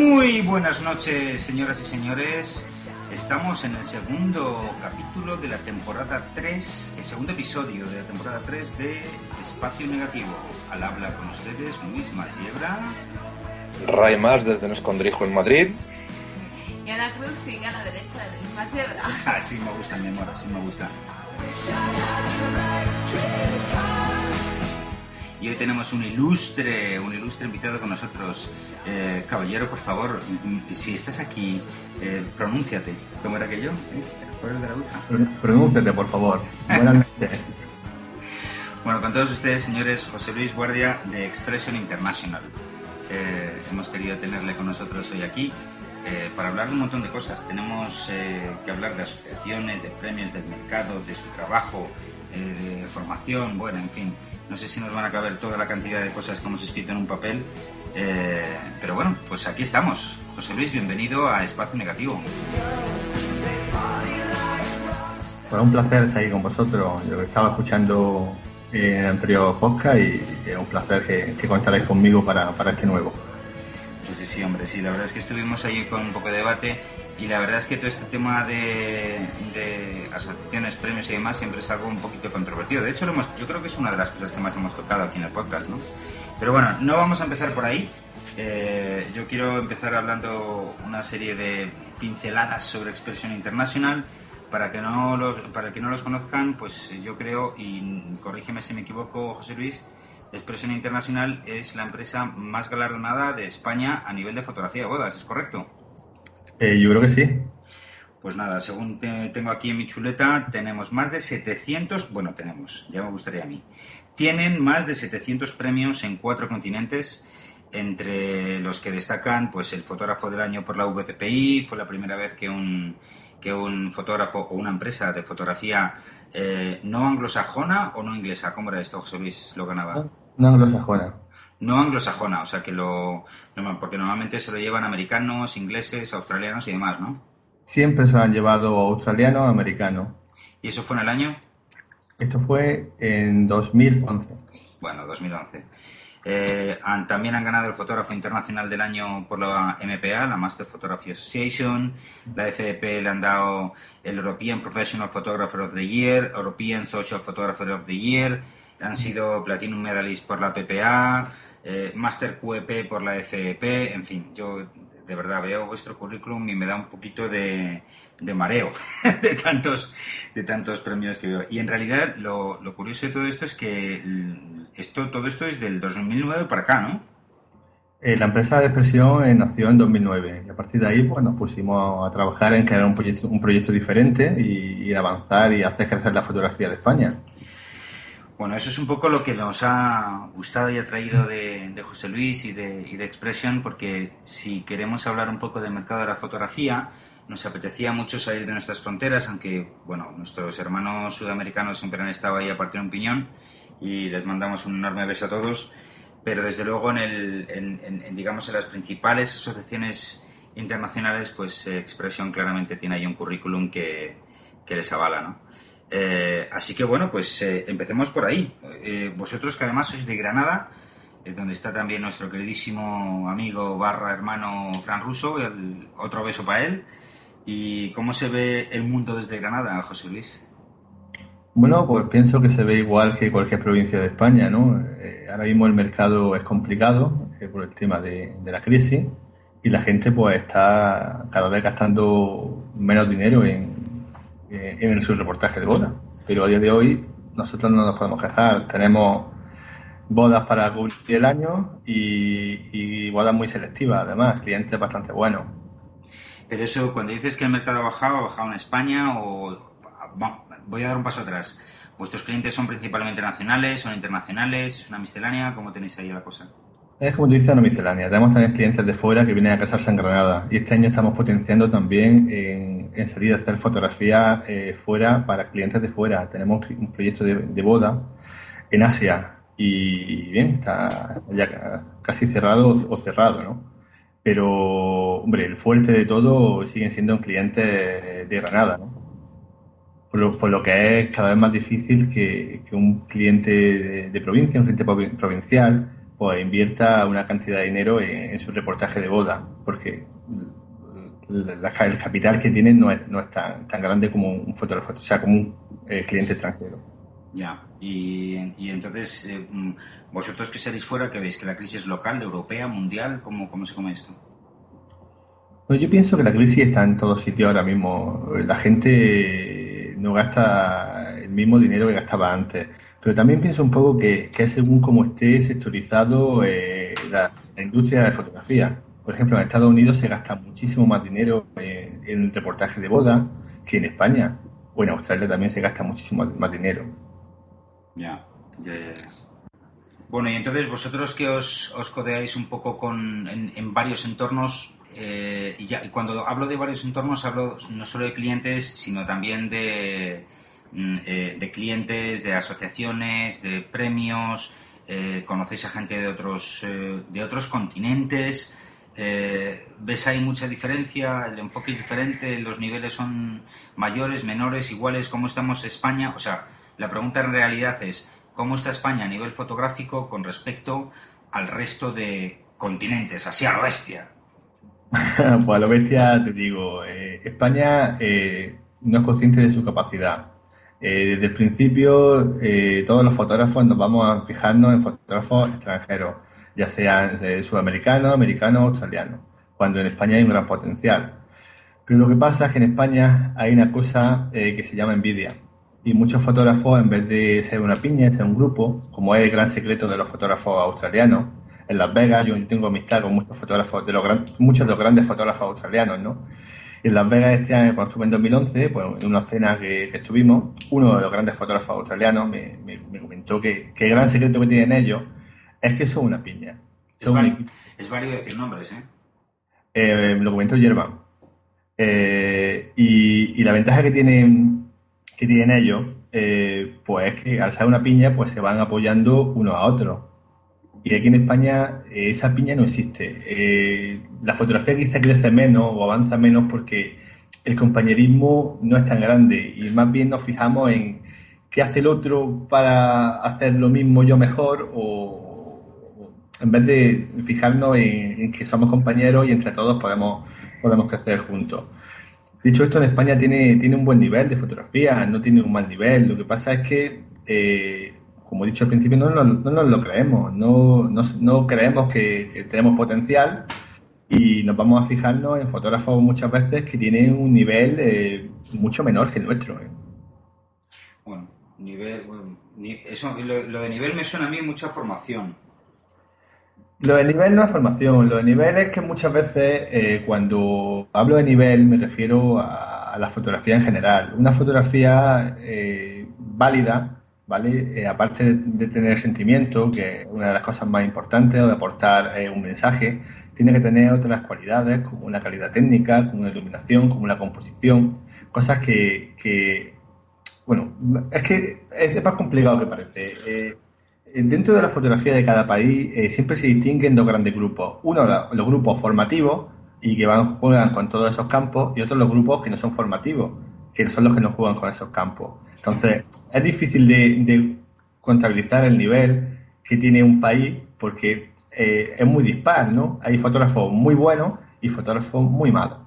Muy buenas noches, señoras y señores. Estamos en el segundo capítulo de la temporada 3, el segundo episodio de la temporada 3 de Espacio Negativo. Al habla con ustedes Luis Masiebra. Ray Más desde un escondrijo en Madrid. Y Ana Cruz sigue a la derecha de Luis Masiebra. Así me gusta, mi amor, así me gusta. Y hoy tenemos un ilustre, un ilustre invitado con nosotros. Eh, caballero, por favor, si estás aquí, eh, pronúnciate. ¿Cómo era aquello? ¿Eh? ¿El juego de la Pronúnciate, por favor. Buenas noches. Bueno, con todos ustedes, señores, José Luis Guardia de Expression International. Eh, hemos querido tenerle con nosotros hoy aquí eh, para hablar de un montón de cosas. Tenemos eh, que hablar de asociaciones, de premios, del mercado, de su trabajo, eh, de formación, bueno, en fin. No sé si nos van a caber toda la cantidad de cosas que hemos escrito en un papel, eh, pero bueno, pues aquí estamos. José Luis, bienvenido a Espacio Negativo. Bueno, un placer estar aquí con vosotros. Yo estaba escuchando eh, en el anterior podcast y es un placer que, que contaréis conmigo para, para este nuevo. Pues sí, sí, hombre, sí, la verdad es que estuvimos ahí con un poco de debate y la verdad es que todo este tema de, de asociaciones, premios y demás siempre es algo un poquito controvertido. De hecho, lo hemos, yo creo que es una de las cosas que más hemos tocado aquí en el podcast, ¿no? Pero bueno, no vamos a empezar por ahí. Eh, yo quiero empezar hablando una serie de pinceladas sobre Expression International. Para que no los, para que no los conozcan, pues yo creo, y corrígeme si me equivoco, José Luis, Expression International es la empresa más galardonada de España a nivel de fotografía de bodas, ¿es correcto? Eh, yo creo que sí. Pues nada, según te- tengo aquí en mi chuleta, tenemos más de 700, bueno, tenemos, ya me gustaría a mí, tienen más de 700 premios en cuatro continentes, entre los que destacan pues el fotógrafo del año por la VPPI, fue la primera vez que un, que un fotógrafo o una empresa de fotografía eh, no anglosajona o no inglesa, ¿cómo era esto, José Luis? Lo ganaba. Una anglosajona. No anglosajona, o sea que lo... Porque normalmente se lo llevan americanos, ingleses, australianos y demás, ¿no? Siempre se lo han llevado australianos americanos. ¿Y eso fue en el año? Esto fue en 2011. Bueno, 2011. Eh, han- también han ganado el fotógrafo internacional del año por la MPA, la Master Photography Association. La FDP le han dado el European Professional Photographer of the Year, European Social Photographer of the Year. Han sido Platinum Medalist por la PPA, eh, Master QEP por la FEP. En fin, yo de verdad veo vuestro currículum y me da un poquito de, mareo de tantos, de tantos premios que veo. Y en realidad lo, curioso de todo esto es que esto, todo esto es del 2009 para acá, ¿no? Eh, la empresa de expresión eh, nació en 2009 y a partir de ahí pues, nos pusimos a trabajar en crear un proyecto, un proyecto diferente y avanzar y hacer crecer la fotografía de España. Bueno, eso es un poco lo que nos ha gustado y atraído de, de José Luis y de, y Expression, porque si queremos hablar un poco del mercado de la fotografía, nos apetecía mucho salir de nuestras fronteras, aunque, bueno, nuestros hermanos sudamericanos siempre han estado ahí a partir de un piñón y les mandamos un enorme beso a todos, pero desde luego en, el, en, digamos, en las principales asociaciones internacionales, pues eh, Expression claramente tiene ahí un currículum que, que les avala, ¿no? Eh, así que bueno, pues eh, empecemos por ahí. Eh, vosotros que además sois de Granada, donde está también nuestro queridísimo amigo barra hermano Fran Russo, el, otro beso para él. ¿Y cómo se ve el mundo desde Granada, José Luis? Bueno, pues pienso que se ve igual que cualquier provincia de España, ¿no? Ahora mismo el mercado es complicado por el tema de, de la crisis y la gente pues está cada vez gastando menos dinero en, eh, en su reportaje de boda. Pero a día de hoy nosotros no nos podemos quejar. Tenemos bodas para cubrir el año y, y bodas muy selectivas, además, clientes bastante buenos. Pero eso, cuando dices que el mercado ha bajado, ¿ha bajado en España o voy a dar un paso atrás. ¿Vuestros clientes son principalmente nacionales, son internacionales, es una miscelánea? ¿Cómo tenéis ahí la cosa? Es como tú dices, una miscelánea. Tenemos también clientes de fuera que vienen a casarse en Granada. Y este año estamos potenciando también en, en salir a hacer fotografía eh, fuera para clientes de fuera. Tenemos un proyecto de, de boda en Asia. Y bien, está ya ca- casi cerrado o cerrado, ¿no? Pero, hombre, el fuerte de todo siguen siendo clientes de Granada, ¿no? Por lo, por lo que es cada vez más difícil que, que un cliente de, provincia, un cliente provi- provincial, pues invierta una cantidad de dinero en, en su reportaje de boda, porque la- la- el capital que tienen no es, no es tan, tan grande como un fotógrafo, o sea, como un eh, cliente extranjero. Ya, y, y entonces, eh, mm, vosotros que salís fuera, que veis que la crisis es local, europea, mundial, ¿cómo, cómo se come esto? Bueno, yo pienso que la crisis está en todos sitios ahora mismo. La gente no gasta el mismo dinero que gastaba antes. Pero también pienso un poco que, según cómo esté sectorizado eh, la, industria de fotografía. Por ejemplo, en Estados Unidos se gasta muchísimo más dinero en, en reportaje de boda que en España. O en Australia también se gasta muchísimo más dinero. Ya, ya, ya. Bueno, y entonces vosotros que os, os codeáis un poco con, en, en varios entornos, eh, y, ya, y cuando hablo de varios entornos hablo no solo de clientes, sino también de, eh, de clientes, de asociaciones, de premios, eh, conocéis a gente de otros, eh, de otros continentes, eh, ¿ves ahí mucha diferencia? ¿El enfoque es diferente? ¿Los niveles son mayores, menores, iguales? ¿Cómo estamos España? O sea, la pregunta en realidad es, ¿cómo está España a nivel fotográfico con respecto al resto de continentes, así a lo bestia? pues a lo bestia te digo, eh, España eh, no es consciente de su capacidad. Eh, desde el principio, eh, todos los fotógrafos nos vamos a fijarnos en fotógrafos extranjeros, ya sean sudamericanos, americanos, australianos, cuando en España hay un gran potencial. Pero lo que pasa es que en España hay una cosa eh, que se llama envidia. Y muchos fotógrafos, en vez de ser una piña, ser un grupo, como es el gran secreto de los fotógrafos australianos, en Las Vegas yo tengo amistad con muchos fotógrafos, de los gran- muchos de los grandes fotógrafos australianos, ¿no? Y en Las Vegas este año, cuando estuve en 2011, pues en una cena que, que estuvimos, uno de los grandes fotógrafos australianos me, me- me comentó que, que el gran secreto que tienen ellos es que son una piña. Es, Son válido, equipo. es válido decir nombres, ¿eh? Eh, me lo comentó Yerban. Eh, y, y la ventaja que tienen, que tienen ellos, eh, pues es que al ser una piña, pues se van apoyando uno a otro. Y aquí en España eh, esa piña no existe. Eh, la fotografía quizá crece menos o avanza menos porque el compañerismo no es tan grande y más bien nos fijamos en qué hace el otro para hacer lo mismo yo mejor o, en vez de fijarnos en, que somos compañeros y entre todos podemos, podemos crecer juntos. Dicho esto, en España tiene, tiene un buen nivel de fotografía, no tiene un mal nivel. Lo que pasa es que, eh, como he dicho al principio, no, nos- no nos lo creemos, no, no, no creemos que, que tenemos potencial y nos vamos a fijarnos en fotógrafos muchas veces que tienen un nivel eh, mucho menor que el nuestro. ¿eh? Bueno, nivel, bueno, eso, lo, lo de nivel me suena a mí mucha formación. Lo de nivel no es formación, lo de nivel es que muchas veces eh, cuando hablo de nivel me refiero a, a la fotografía en general. Una fotografía válida, ¿vale? Eh, aparte de, tener sentimiento, que es una de las cosas más importantes, o de aportar eh, un mensaje, tiene que tener otras cualidades, como una calidad técnica, como una iluminación, como una composición, cosas que, bueno, es que es más complicado que parece. Eh, Dentro de la fotografía de cada país siempre se distinguen dos grandes grupos. Uno, los grupos formativos y que van juegan con todos esos campos, y otros los grupos que no son formativos, que son los que no juegan con esos campos. Entonces, es difícil de, de contabilizar el nivel que tiene un país porque eh, es muy dispar, ¿no? Hay fotógrafos muy buenos y fotógrafos muy malos.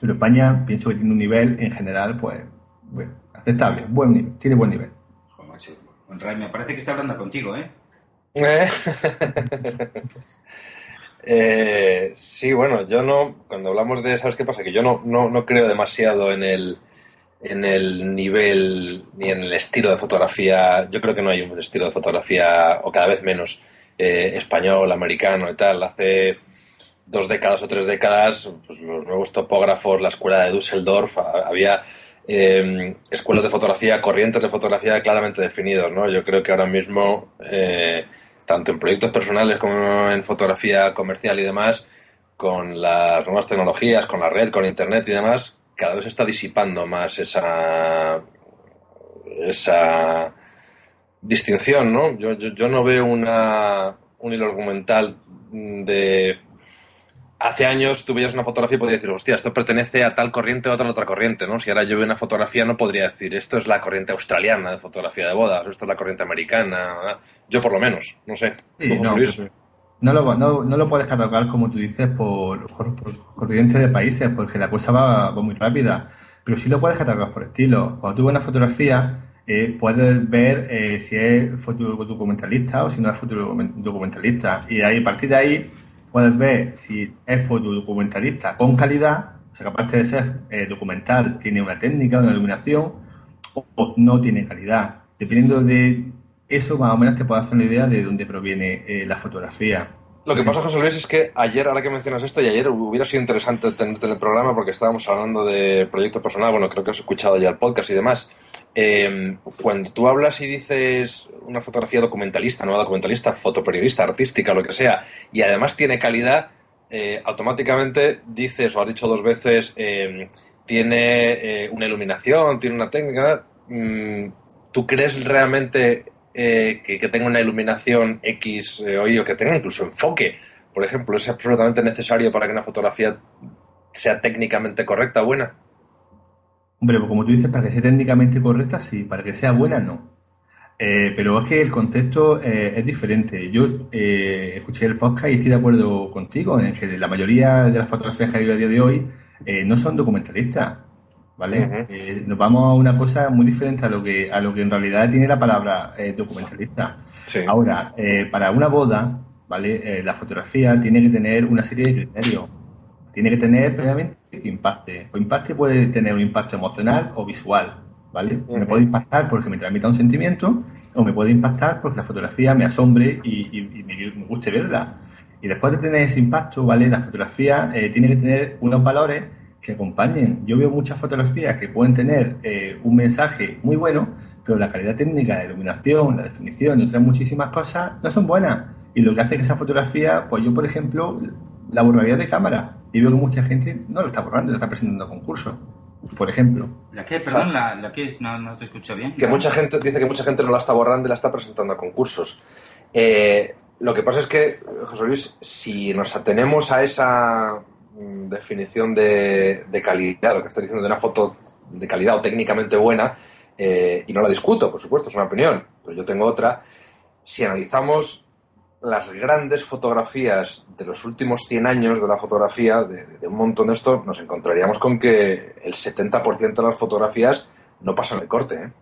Pero España pienso que tiene un nivel en general, pues, bueno, aceptable, buen nivel, tiene buen nivel. Joder, macho. Me parece que está hablando contigo, ¿eh? Eh, Eh, sí, bueno, yo no, cuando hablamos de, ¿sabes qué pasa? Que yo no, no, no creo demasiado en el, en el nivel ni en el estilo de fotografía. Yo creo que no hay un estilo de fotografía, o cada vez menos, eh, español, americano y tal. Hace dos décadas o tres décadas, pues los nuevos topógrafos, la escuela de Düsseldorf, había eh, escuelas de fotografía, corrientes de fotografía claramente definidos, ¿no? Yo creo que ahora mismo, eh, tanto en proyectos personales como en fotografía comercial y demás, con las nuevas tecnologías, con la red, con internet y demás, cada vez está disipando más esa esa distinción, ¿no? Yo, yo, yo no veo una, un hilo argumental de hace años tú veías una fotografía y podías decir, hostia, esto pertenece a tal corriente o a otra, otra corriente, ¿no? Si ahora yo veo una fotografía no podría decir, esto es la corriente australiana de fotografía de bodas, esto es la corriente americana, yo por lo menos, no sé. Sí, ¿Tú, José no, no lo, no, no lo puedes catalogar, como tú dices, por, por, por corriente de países, porque la cosa va, va muy rápida. Pero sí lo puedes catalogar por estilo. Cuando tú ves una fotografía, eh, puedes ver eh, si es fotodocumentalista o si no es fotodocumentalista. Y ahí, a partir de ahí, puedes ver si es fotodocumentalista con calidad, o sea, aparte de ser eh, documental, tiene una técnica, una iluminación, o, o no tiene calidad. Dependiendo de eso, más o menos te puedes hacer una idea de dónde proviene eh, la fotografía. Lo que pasa, José Luis, es que ayer, ahora que mencionas esto, y ayer hubiera sido interesante tenerte en el programa porque estábamos hablando de proyecto personal, bueno, creo que has escuchado ya el podcast y demás. Eh, cuando tú hablas y dices una fotografía documentalista, no documentalista, fotoperiodista, artística, lo que sea, y además tiene calidad, eh, automáticamente dices, o has dicho dos veces, eh, tiene eh, una iluminación, tiene una técnica. mm, ¿Tú crees realmente eh, que, tenga una iluminación X eh, o que tenga incluso enfoque? Por ejemplo, ¿es absolutamente necesario para que una fotografía sea técnicamente correcta, buena? Hombre, pues como tú dices, para que sea técnicamente correcta, sí, para que sea buena, no. Eh, pero es que el concepto eh, es diferente. Yo escuché el podcast y estoy de acuerdo contigo en que la mayoría de las fotografías que hay a día de hoy no son documentalistas, ¿vale? Ujú. Eh, nos vamos a una cosa muy diferente a lo que, a lo que en realidad tiene la palabra eh, documentalista. Sí. Ahora, eh, para una boda, ¿vale? Eh, la fotografía tiene que tener una serie de criterios. Tiene que tener previamente que impacte. O impacte puede tener un impacto emocional o visual, ¿vale? Me Ujú. puede impactar porque me transmita un sentimiento o me puede impactar porque la fotografía me asombre y, y- y me, me guste verla. Y después de tener ese impacto, ¿vale? La fotografía eh, tiene que tener unos valores que acompañen. Yo veo muchas fotografías que pueden tener eh, un mensaje muy bueno, pero la calidad técnica, la iluminación, la definición y otras muchísimas cosas no son buenas. Y lo que hace que esa fotografía, pues yo, por ejemplo, la borraría de cámara y veo que mucha gente no lo está borrando, lo está presentando a concurso, por ejemplo. ¿La qué? Perdón, la, la que no, no te escucho bien. Que mucha gente dice que mucha gente no la está borrando y la está presentando a concursos. Eh, lo que pasa es que, José Luis, si nos atenemos a esa definición de, de calidad, lo que estoy diciendo de una foto de calidad o técnicamente buena, eh, y no la discuto, por supuesto, es una opinión, pero yo tengo otra, si analizamos las grandes fotografías de los últimos 100 años de la fotografía, de, de un montón de esto, nos encontraríamos con que el 70% de las fotografías no pasan el corte, ¿eh?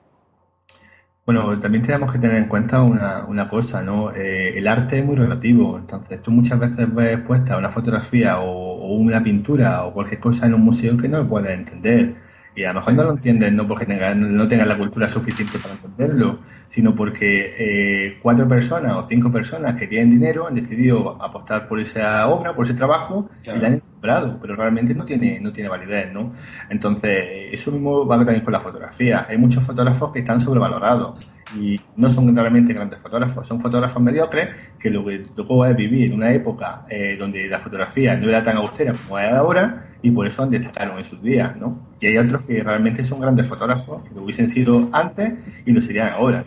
Bueno, también tenemos que tener en cuenta una, una cosa, ¿no? Eh, el arte es muy relativo, entonces tú muchas veces ves puesta una fotografía o, o una pintura o cualquier cosa en un museo que no lo puedes entender. Y a lo mejor no lo entiendes no porque tenga- no tengas la cultura suficiente para entenderlo, sino porque eh, cuatro personas o cinco personas que tienen dinero han decidido apostar por esa obra, por ese trabajo Claro. y la han comprado, pero realmente no tiene, no tiene validez, ¿no? Entonces, eso mismo va también con la fotografía. Hay muchos fotógrafos que están sobrevalorados y no son realmente grandes fotógrafos, son fotógrafos mediocres que lo que tocó es vivir en una época eh, donde la fotografía no era tan austera como es ahora y por eso destacaron en sus días, ¿no? Y hay otros que realmente son grandes fotógrafos que lo hubiesen sido antes y lo serían ahora.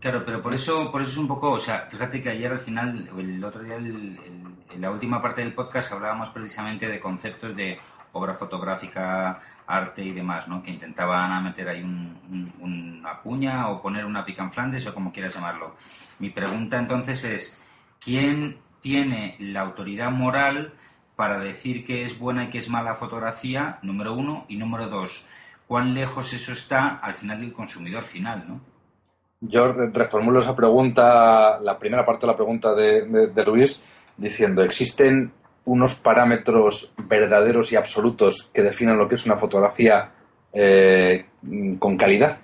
Claro, pero por eso, por eso es un poco, o sea, fíjate que ayer al final, el otro día, en la última parte del podcast hablábamos precisamente de conceptos de obra fotográfica, arte y demás, ¿no? Que intentaban meter ahí un- un- una cuña o poner una pica en Flandes o como quieras llamarlo. Mi pregunta entonces es, ¿quién tiene la autoridad moral para decir que es buena y que es mala fotografía, número uno, y número dos, cuán lejos eso está al final del consumidor final, ¿no? Yo re- reformulo esa pregunta, la primera parte de la pregunta de, Luis, diciendo, ¿existen unos parámetros verdaderos y absolutos que definan lo que es una fotografía eh, con calidad?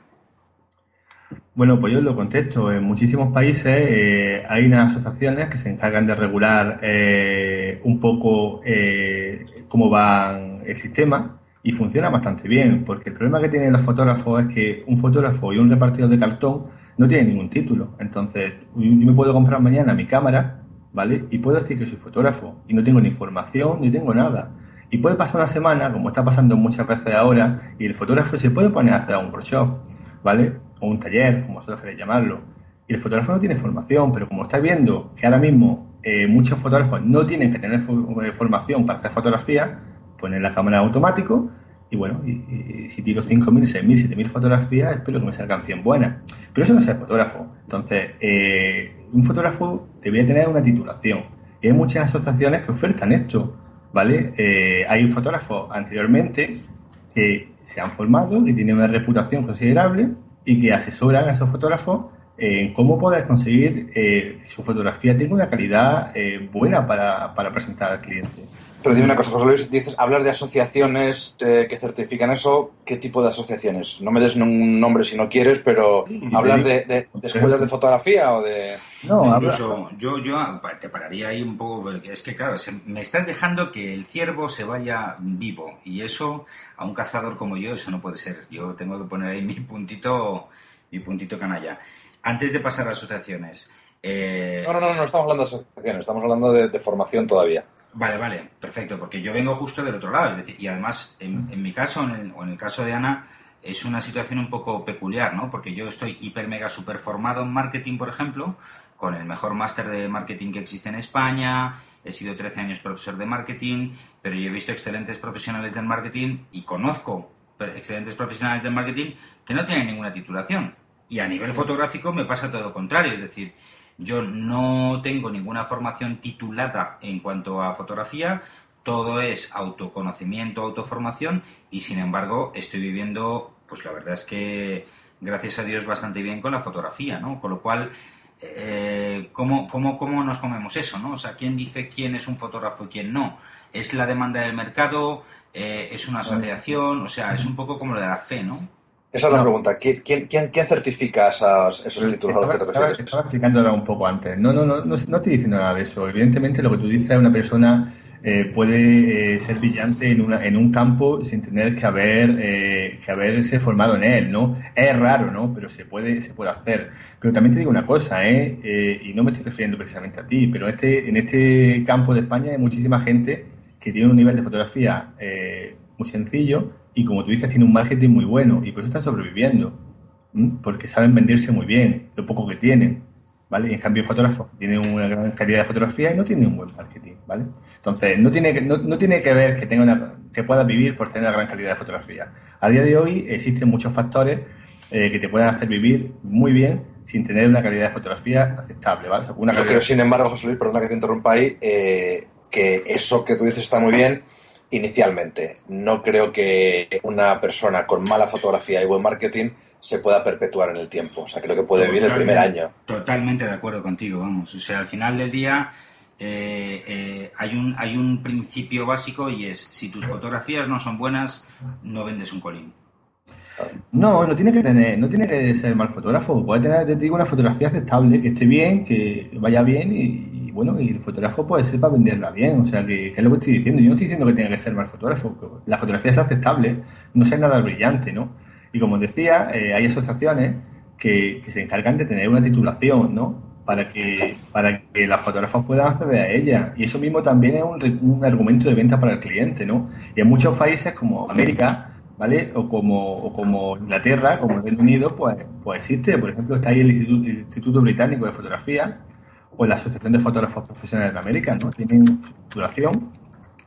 Bueno, pues yo lo contesto. En muchísimos países eh, hay unas asociaciones que se encargan de regular eh, un poco eh, cómo va el sistema y funciona bastante bien, porque el problema que tienen los fotógrafos es que un fotógrafo y un repartidor de cartón no tienen ningún título. Entonces, yo me puedo comprar mañana mi cámara, ¿vale? Y puedo decir que soy fotógrafo y no tengo ni formación ni tengo nada. Y puede pasar una semana, como está pasando muchas veces ahora, y el fotógrafo se puede poner a hacer un workshop, ¿vale? O un taller, como vosotros queréis llamarlo. Y el fotógrafo no tiene formación, pero como estáis viendo que ahora mismo eh, muchos fotógrafos no tienen que tener eh, formación para hacer fotografía, ponen la cámara automático y bueno, y, si tiro 5.000, 6.000, 7.000 fotografías, espero que me salgan 100 buenas. Pero eso no es ser fotógrafo. Entonces, eh, un fotógrafo debería tener una titulación. Y hay muchas asociaciones que ofertan esto, ¿vale? Eh, hay fotógrafos anteriormente que se han formado, que tienen una reputación considerable y que asesoran a esos fotógrafos en cómo poder conseguir eh, su fotografía tenga una calidad buena para, para presentar al cliente. Pero dime una cosa, José Luis, dices hablar de asociaciones eh, que certifican eso, ¿qué tipo de asociaciones? No me des un nombre si no quieres, pero ¿hablas de, escuelas de fotografía o de...? No, incluso yo, yo te pararía ahí un poco, porque es que claro, me estás dejando que el ciervo se vaya vivo y eso, a un cazador como yo, eso no puede ser. Yo tengo que poner ahí mi puntito, mi puntito canalla. Antes de pasar a asociaciones... Eh, no, no, no, no estamos hablando de asociaciones, estamos hablando de formación todavía. Vale, vale, perfecto, porque yo vengo justo del otro lado, es decir, y además, en, mi caso, o en el caso de Ana, es una situación un poco peculiar, ¿no? Porque yo estoy hiper mega super formado en marketing, por ejemplo, con el mejor máster de marketing que existe en España, he sido 13 años profesor de marketing, pero yo he visto excelentes profesionales del marketing y conozco excelentes profesionales del marketing que no tienen ninguna titulación. Y a nivel fotográfico me pasa todo lo contrario, es decir, yo no tengo ninguna formación titulada en cuanto a fotografía, todo es autoconocimiento, autoformación y sin embargo estoy viviendo, pues la verdad es que gracias a Dios bastante bien con la fotografía, ¿no? Con lo cual, eh, ¿cómo, cómo, cómo nos comemos eso, ¿no? O sea, ¿quién dice quién es un fotógrafo y quién no? ¿Es la demanda del mercado? Eh, ¿Es una asociación? O sea, es un poco como lo de la fe, ¿no? Esa es la pregunta. ¿Quién, quién, quién certifica esos títulos a los que te refieres? Estaba, explicándolo un poco antes. No, no, no, no, estoy diciendo nada de eso. Evidentemente, lo que tú dices, una persona eh, puede eh, ser brillante en, una, en un campo sin tener que haber eh, que haberse formado en él, ¿no? Es raro, ¿no? Pero se puede se puede hacer. Pero también te digo una cosa, ¿eh? y no me estoy refiriendo precisamente a ti, pero este en este campo de España hay muchísima gente que tiene un nivel de fotografía muy sencillo y como tú dices, tiene un marketing muy bueno y por eso están sobreviviendo, porque saben venderse muy bien, lo poco que tienen, ¿vale? Y en cambio, fotógrafos tienen una gran calidad de fotografía y no tienen un buen marketing, ¿vale? Entonces, no tiene que, no, tiene que ver que, tenga una, que pueda vivir por tener una gran calidad de fotografía. A día de hoy existen muchos factores eh, que te pueden hacer vivir muy bien sin tener una calidad de fotografía aceptable, ¿vale? Yo creo, sin embargo, José Luis, perdona que te interrumpa ahí, eh, que eso que tú dices está muy bien, inicialmente. No creo que una persona con mala fotografía y buen marketing se pueda perpetuar en el tiempo. O sea, creo que puede vivir el primer año. Totalmente de acuerdo contigo, vamos. O sea, al final del día eh, eh, hay, un, hay un principio básico y es, si tus fotografías no son buenas, no vendes un colín. No, no tiene que tener, no tiene que ser mal fotógrafo. Puede tener, te digo, una fotografía aceptable, que esté bien, que vaya bien y, bueno, y el fotógrafo puede ser para venderla bien, o sea, que, es lo que estoy diciendo. Yo no estoy diciendo que tenga que ser mal fotógrafo, la fotografía es aceptable, no sea nada brillante, ¿no? Y como decía, eh, hay asociaciones que, se encargan de tener una titulación, ¿no? Para que, para que los fotógrafos puedan acceder a ella. Y eso mismo también es un, argumento de venta para el cliente, ¿no? Y en muchos países como América, ¿vale? O como, o como Inglaterra, como el Reino Unido, pues, pues existe. Por ejemplo, está ahí el Instituto Británico de Fotografía, o la Asociación de Fotógrafos Profesionales de América, ¿no? Tienen duración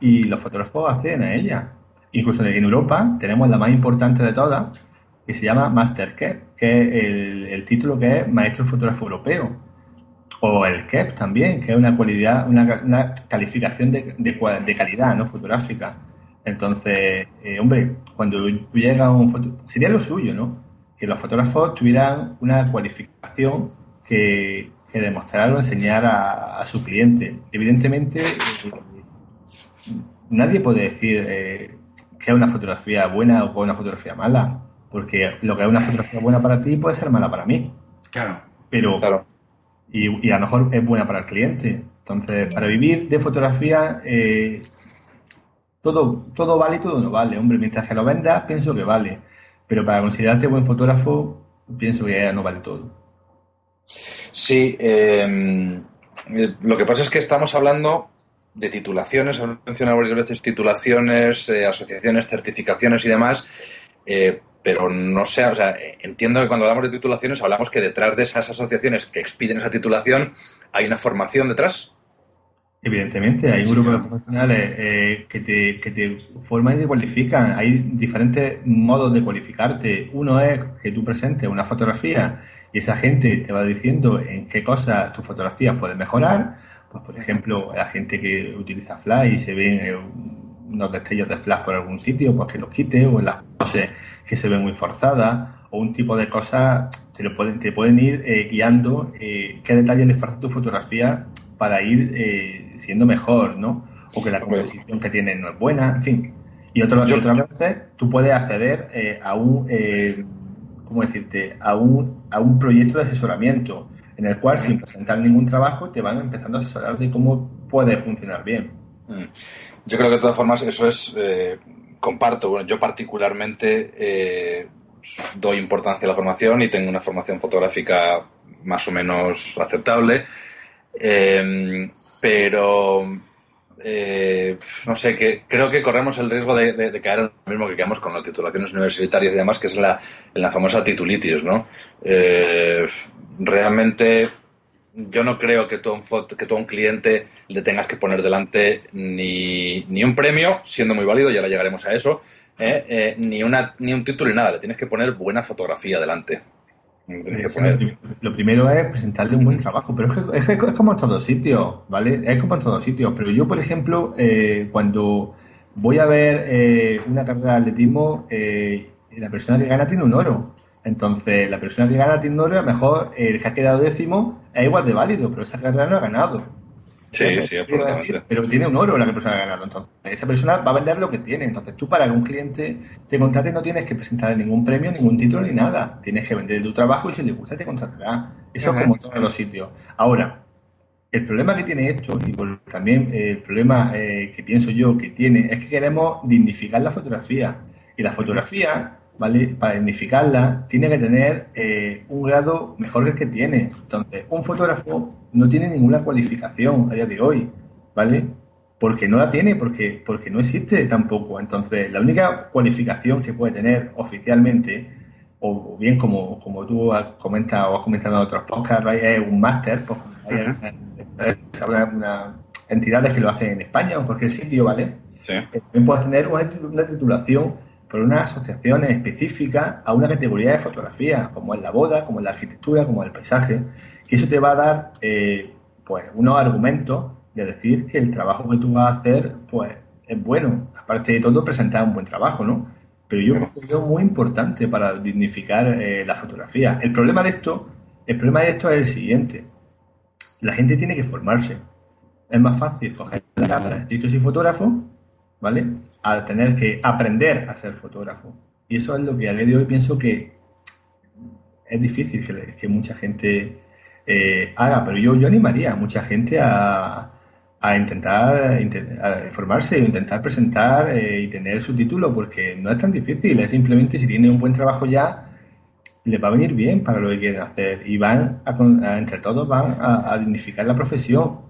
y los fotógrafos acceden a ella. Incluso en Europa tenemos la más importante de todas, que se llama Master KEP, que es el, título que es Maestro Fotógrafo Europeo. O el KEP también, que es una cualidad, una, calificación de, de, calidad ¿no? fotográfica. Entonces, eh, hombre, cuando llega un fotógrafo, sería lo suyo, ¿no? Que los fotógrafos tuvieran una cualificación que, que demostrar o enseñar a, su cliente. Evidentemente, eh, nadie puede decir eh, que es una fotografía buena o una fotografía mala, porque lo que es una fotografía buena para ti puede ser mala para mí. Claro. Pero, claro. Y, a lo mejor es buena para el cliente. Entonces, para vivir de fotografía, eh, todo, todo vale y todo no vale. Hombre, mientras que lo vendas, pienso que vale. Pero para considerarte buen fotógrafo, pienso que ya no vale todo. Sí, em, eh, lo que pasa es que estamos hablando de titulaciones, hemos mencionado varias veces titulaciones, eh, asociaciones, certificaciones y demás, eh, pero no sé, o sea, entiendo que cuando hablamos de titulaciones hablamos que detrás de esas asociaciones que expiden esa titulación hay una formación detrás. Evidentemente, hay un grupo de profesionales eh, que, te, que te forman y te cualifican. Hay diferentes modos de cualificarte. Uno es que tú presentes una fotografía y esa gente te va diciendo en qué cosas tu fotografía puede mejorar. Pues, por ejemplo, la gente que utiliza flash y se ven eh, unos destellos de flash por algún sitio, pues que los quite, o en las poses que se ven muy forzadas, o un tipo de cosas te, lo pueden, te pueden ir eh, guiando qué detalles le falta tu fotografía para ir eh, siendo mejor, ¿no? O que la composición que tiene no es buena, en fin. Y otro, otras veces tú puedes acceder eh, a un, eh, ¿cómo decirte? A un, a un proyecto de asesoramiento en el cual sin presentar ningún trabajo te van empezando a asesorar de cómo puede funcionar bien. Mm. Yo creo que de todas formas eso es, comparto, bueno, yo particularmente doy importancia a la formación y tengo una formación fotográfica más o menos aceptable Em, pero eh, no sé, que creo que corremos el riesgo de, caer en lo mismo que quedamos con las titulaciones universitarias y demás, que es la, la famosa titulitis, ¿no? Eh, realmente yo no creo que tú, que tú un cliente le tengas que poner delante ni, ni un premio, siendo muy válido, ya ahora llegaremos a eso, ¿eh? ni, una, ni un título ni nada, le tienes que poner buena fotografía delante. Lo primero es presentarle un buen trabajo, pero es, que, es, como en todos sitios, ¿vale? Es como en todos sitios. Pero yo, por ejemplo, eh, cuando voy a ver eh, una carrera de atletismo, eh, la persona que gana tiene un oro. Entonces, la persona que gana tiene un oro, a lo mejor el que ha quedado décimo es igual de válido, pero esa carrera no ha ganado. Sí, sí, Pero tiene un oro la que persona ha ganado. Entonces, esa persona va a vender lo que tiene. Entonces, tú para que un cliente te contrate no tienes que presentar ningún premio, ningún título ni nada. Tienes que vender tu trabajo y si le gusta te contratará. Eso es como en todos los sitios. Ahora, el problema que tiene esto, y también eh, el problema eh, que pienso yo que tiene, es que queremos dignificar la fotografía. Y la fotografía ¿vale? Para dignificarla, tiene que tener eh, un grado mejor que el que tiene. Entonces, un fotógrafo no tiene ninguna cualificación a día de hoy, ¿vale? Porque no la tiene, porque, porque no existe tampoco. Entonces, la única cualificación que puede tener oficialmente, o, bien como, como tú has comentado o has comentado en otros podcasts, es un máster, pues hay una, entidades que lo hacen en España o en cualquier sitio, ¿vale? Sí. También puedes tener una titulación por una asociación específica a una categoría de fotografía, como es la boda, como es la arquitectura, como el paisaje, y eso te va a dar eh, pues unos argumentos de decir que el trabajo que tú vas a hacer pues es bueno. Aparte de todo, presentar un buen trabajo, ¿no? Pero yo creo que es muy importante para dignificar eh, la fotografía. El problema de esto, el problema de esto es el siguiente. La gente tiene que formarse. Es más fácil coger la cámara, decir que soy fotógrafo, ¿vale? A tener que aprender a ser fotógrafo. Y eso es lo que a día de hoy pienso que es difícil que, mucha gente eh, haga, pero yo, yo animaría a mucha gente a, a intentar, informarse, intentar presentar eh, y tener su porque no es tan difícil, es simplemente si tiene un buen trabajo ya, les va a venir bien para lo que quieren hacer y van, a, entre todos, van a, dignificar la profesión.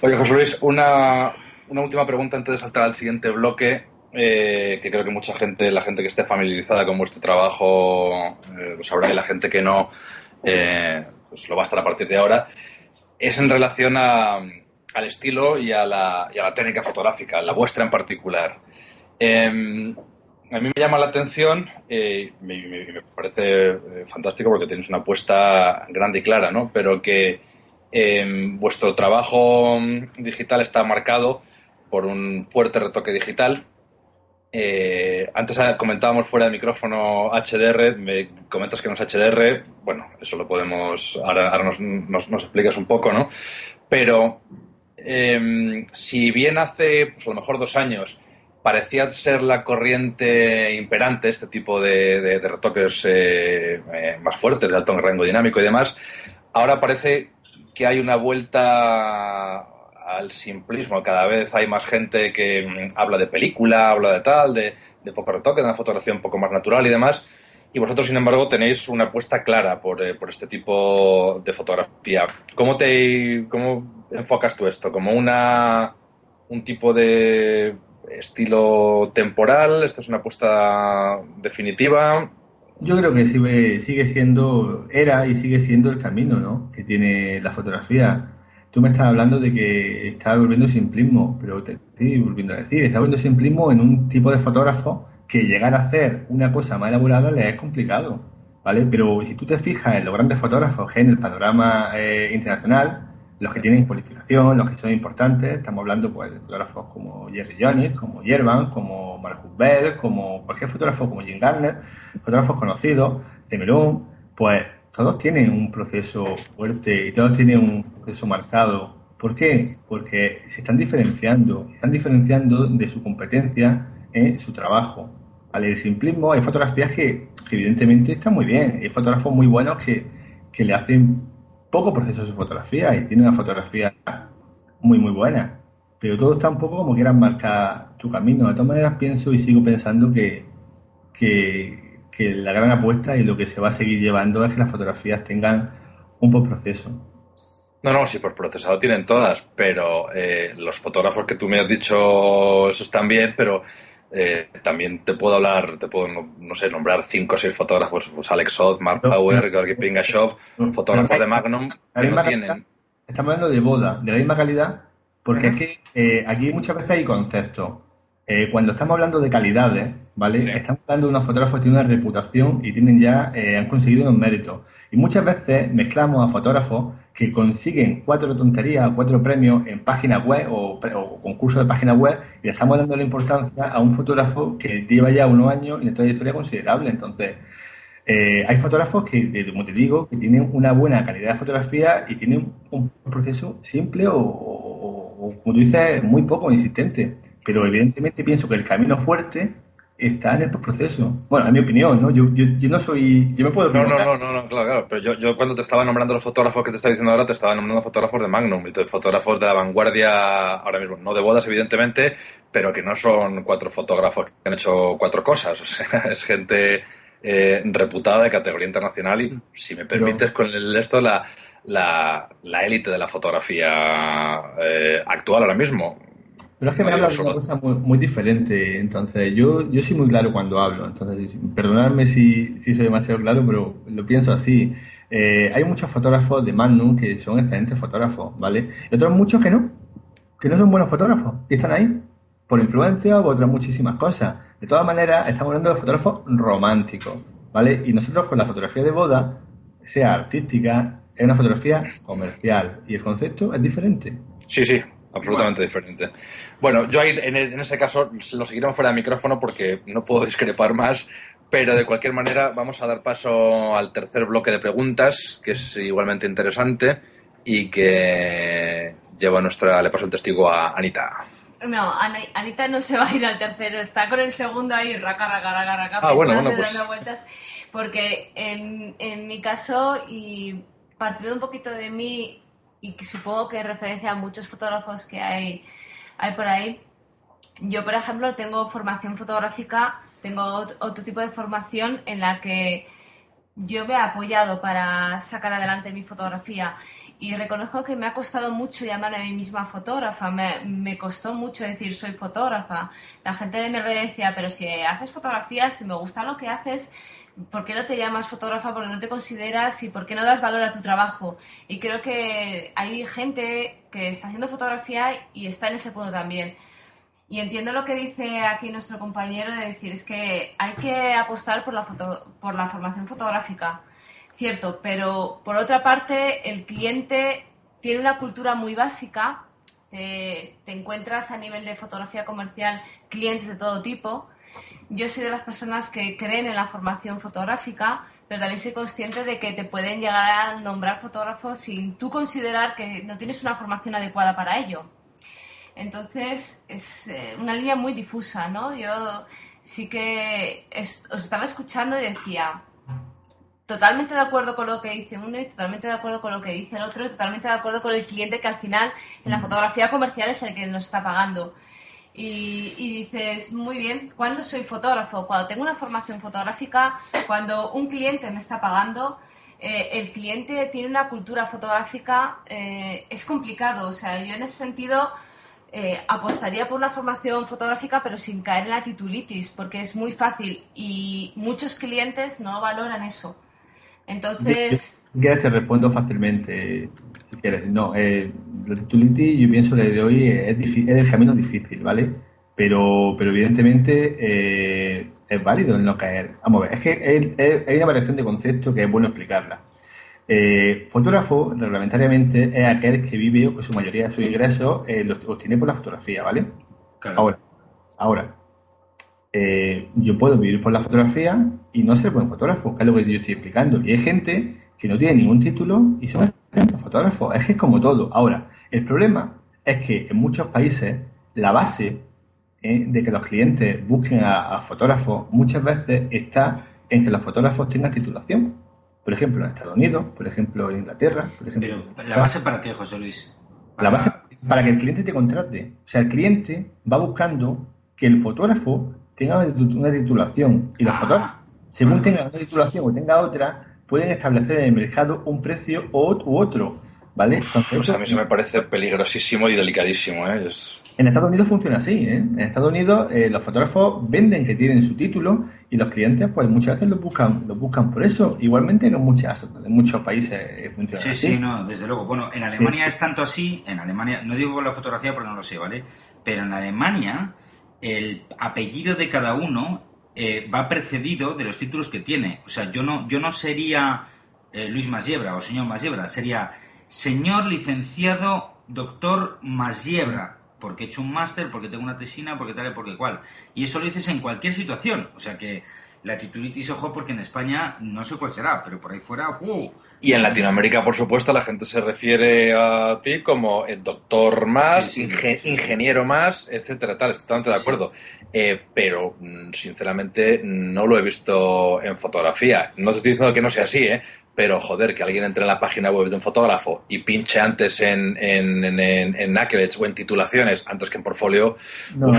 Oye, José Luis, una, una última pregunta antes de saltar al siguiente bloque, eh, que creo que mucha gente, la gente que esté familiarizada con vuestro trabajo, eh, lo sabrá y la gente que no, eh, pues lo va a estar a partir de ahora, es en relación al estilo y a, la, técnica fotográfica, la vuestra en particular. Em, a mí me llama la atención y me, me, parece fantástico porque tenéis una apuesta grande y clara, ¿no? Pero que em, vuestro trabajo digital está marcado por un fuerte retoque digital. Eh, antes comentábamos fuera de micrófono HDR, me comentas que no es HDR, bueno, eso lo podemos, ahora, nos, nos, explicas un poco, ¿no? Pero em, si bien hace pues, a lo mejor dos años parecía ser la corriente imperante, este tipo de, retoques eh, eh, más fuertes, de alto rango dinámico y demás, ahora parece que hay una vuelta al simplismo. Cada vez hay más gente que mm, habla de película, habla de tal, de, de poco retoque, de una fotografía un poco más natural y demás. Y vosotros, sin embargo, tenéis una apuesta clara por, eh, por este tipo de fotografía. ¿Cómo, te, ¿Cómo enfocas tú esto? ¿Como una, un tipo de estilo temporal? ¿Esto es una apuesta definitiva? Yo creo que sigue, sigue siendo, era y sigue siendo el camino ¿no? que tiene la fotografía. Tú me estás hablando de que está volviendo simplismo, pero te estoy volviendo a decir, está volviendo simplismo en un tipo de fotógrafo que llegar a hacer una cosa más elaborada le es complicado, ¿vale? Pero si tú te fijas en los grandes fotógrafos en el panorama eh, internacional, los que tienen cualificación, los que son importantes, estamos hablando pues, de fotógrafos como Jerry Jones, como Yerban, como Marcus Bell, como cualquier fotógrafo como Jim Garner, fotógrafos conocidos, Cemerón, pues todos tienen un proceso fuerte y todos tienen un proceso marcado. ¿Por qué? Porque se están diferenciando, están diferenciando de su competencia en su trabajo al simplismo, hay fotografías que, evidentemente están muy bien. Hay fotógrafos muy buenos que, que le hacen poco proceso a su fotografía y tienen una fotografía muy, muy buena. Pero todo está un poco como quieras marcar tu camino. De todas maneras, pienso y sigo pensando que, que, que la gran apuesta y lo que se va a seguir llevando es que las fotografías tengan un buen proceso. No, no, sí, por procesado tienen todas, pero eh, los fotógrafos que tú me has dicho, esos también, pero eh, también te puedo hablar, te puedo, no, sé, nombrar cinco o seis fotógrafos, pues Alex Soth, Mark Power, Georgi Pingashov, fotógrafos de Magnum que no tienen. Estamos hablando de boda, de la misma calidad, porque es que eh, aquí muchas veces hay conceptos. Eh, cuando estamos hablando de calidades, ¿vale? Estamos hablando de unos fotógrafos que tienen una reputación y tienen ya, han conseguido unos méritos. Y muchas veces mezclamos a fotógrafos que consiguen cuatro tonterías, cuatro premios en páginas web o, concursos de páginas web y le estamos dando la importancia a un fotógrafo que lleva ya unos años y una trayectoria considerable. Entonces, eh, hay fotógrafos que, como te digo, que tienen una buena calidad de fotografía y tienen un proceso simple o, o como tú dices, muy poco insistente. Pero evidentemente pienso que el camino fuerte está en el proceso. Bueno, en mi opinión, ¿no? Yo, yo, yo no soy... Yo me puedo... No, no, no, no, no, claro, claro. Pero yo, yo cuando te estaba nombrando los fotógrafos que te estaba diciendo ahora, te estaba nombrando fotógrafos de Magnum y de fotógrafos de la vanguardia ahora mismo. No de bodas, evidentemente, pero que no son cuatro fotógrafos que han hecho cuatro cosas. O sea, es gente eh, reputada de categoría internacional y, si me permites, con el, esto, la, la, la élite de la fotografía eh, actual ahora mismo. Pero es que me hablas de una cosa muy, diferente. Entonces, yo, yo soy muy claro cuando hablo. Entonces, perdonadme si, si soy demasiado claro, pero lo pienso así. Eh, hay muchos fotógrafos de Magnum que son excelentes fotógrafos, ¿vale? Y otros muchos que no, que no son buenos fotógrafos y están ahí por influencia o otras muchísimas cosas. De todas maneras, estamos hablando de fotógrafos románticos, ¿vale? Y nosotros con la fotografía de boda, sea artística, es una fotografía comercial y el concepto es diferente. Sí, sí, absolutamente diferente. Bueno, yo ahí en, en, ese caso lo seguiremos fuera de micrófono porque no puedo discrepar más, pero de cualquier manera vamos a dar paso al tercer bloque de preguntas, que es igualmente interesante y que lleva nuestra, le paso el testigo a Anita. No, Anita no se va a ir al tercero, está con el segundo ahí, raca, raca, raca, raca, ah, bueno, bueno, pues... dando vueltas, porque en, en mi caso, y partido un poquito de mí y que supongo que referencia a muchos fotógrafos que hay, hay por ahí. Yo, por ejemplo, tengo formación fotográfica, tengo otro tipo de formación en la que yo me he apoyado para sacar adelante mi fotografía y reconozco que me ha costado mucho llamarme a mí misma fotógrafa, me, me, costó mucho decir soy fotógrafa. La gente de mi red decía, pero si haces fotografías, si me gusta lo que haces, ¿por qué no te llamas fotógrafa? ¿Por qué no te consideras? ¿Y por qué no das valor a tu trabajo? Y creo que hay gente que está haciendo fotografía y está en ese punto también. Y entiendo lo que dice aquí nuestro compañero de decir, es que hay que apostar por la, por la formación fotográfica, cierto, pero por otra parte el cliente tiene una cultura muy básica, te encuentras a nivel de fotografía comercial clientes de todo tipo, yo soy de las personas que creen en la formación fotográfica, pero también soy consciente de que te pueden llegar a nombrar fotógrafos sin tú considerar que no tienes una formación adecuada para ello. Entonces, es eh, una línea muy difusa, ¿no? Yo sí que os estaba escuchando y decía, totalmente de acuerdo con lo que dice uno totalmente de acuerdo con lo que dice el otro totalmente de acuerdo con el cliente que al final en la fotografía comercial es el que nos está pagando. Y, y, dices, muy bien, ¿cuándo soy fotógrafo? Cuando tengo una formación fotográfica, cuando un cliente me está pagando, eh, el cliente tiene una cultura fotográfica, eh, es complicado. O sea, yo en ese sentido eh, apostaría por una formación fotográfica, pero sin caer en la titulitis, porque es muy fácil y muchos clientes no valoran eso. Entonces. Quieres, te respondo fácilmente. Si quieres. No, la titulitis, yo pienso que de hoy es, es el camino difícil, ¿vale? Pero, pero evidentemente es válido en no caer. Vamos a ver, es que hay una variación de concepto que es bueno explicarla. Eh, fotógrafo, reglamentariamente, es aquel que vive o que su mayoría de sus ingresos eh, los obtiene por la fotografía, ¿vale? Ahora, ahora eh, yo puedo vivir por la fotografía y no ser buen fotógrafo, que es lo que yo estoy explicando. Y hay gente que no tiene ningún título y son fotógrafos. Es que es como todo. Ahora, el problema es que en muchos países la base ¿eh? de que los clientes busquen a, fotógrafos muchas veces está en que los fotógrafos tengan titulación. Por ejemplo, en Estados Unidos, por ejemplo, en Inglaterra. Por ejemplo, Pero, ¿la base para qué, José Luis? La base para que el cliente te contrate. O sea, el cliente va buscando que el fotógrafo tenga una titulación y los ah. fotógrafos, según ah. tenga una titulación o tenga otra, pueden establecer en el mercado un precio u otro. ¿Vale? pues a mí eso me parece peligrosísimo y delicadísimo. ¿eh? En Estados Unidos funciona así. ¿eh? En Estados Unidos eh, los fotógrafos venden que tienen su título y los clientes pues muchas veces lo buscan lo buscan por eso. Igualmente en, muchas, en muchos países eh, funciona así. Sí, sí, no, desde luego. Bueno, en Alemania es tanto así, en Alemania, no digo con la fotografía porque no lo sé, ¿vale? Pero en Alemania el apellido de cada uno va precedido de los títulos que tiene. O sea, yo no, yo no sería Luis Masiebra o señor Masiebra, sería señor licenciado doctor Masiebra porque he hecho un máster, porque tengo una tesina, porque tal y porque cual. Y eso lo dices en cualquier situación. O sea que la titulitis, ojo, porque en España no sé cuál será, pero por ahí fuera, ¡uh! Y en Latinoamérica, por supuesto, la gente se refiere a ti como el doctor más, ingeniero más, etcétera, tal. Totalmente de acuerdo. Eh, pero, mm, sinceramente, no lo he visto en fotografía. No te estoy diciendo que no sea así, ¿eh? Pero joder, que alguien entre en la página web de un fotógrafo y pinche antes en, en, en, en o en titulaciones antes que en portfolio. No, no,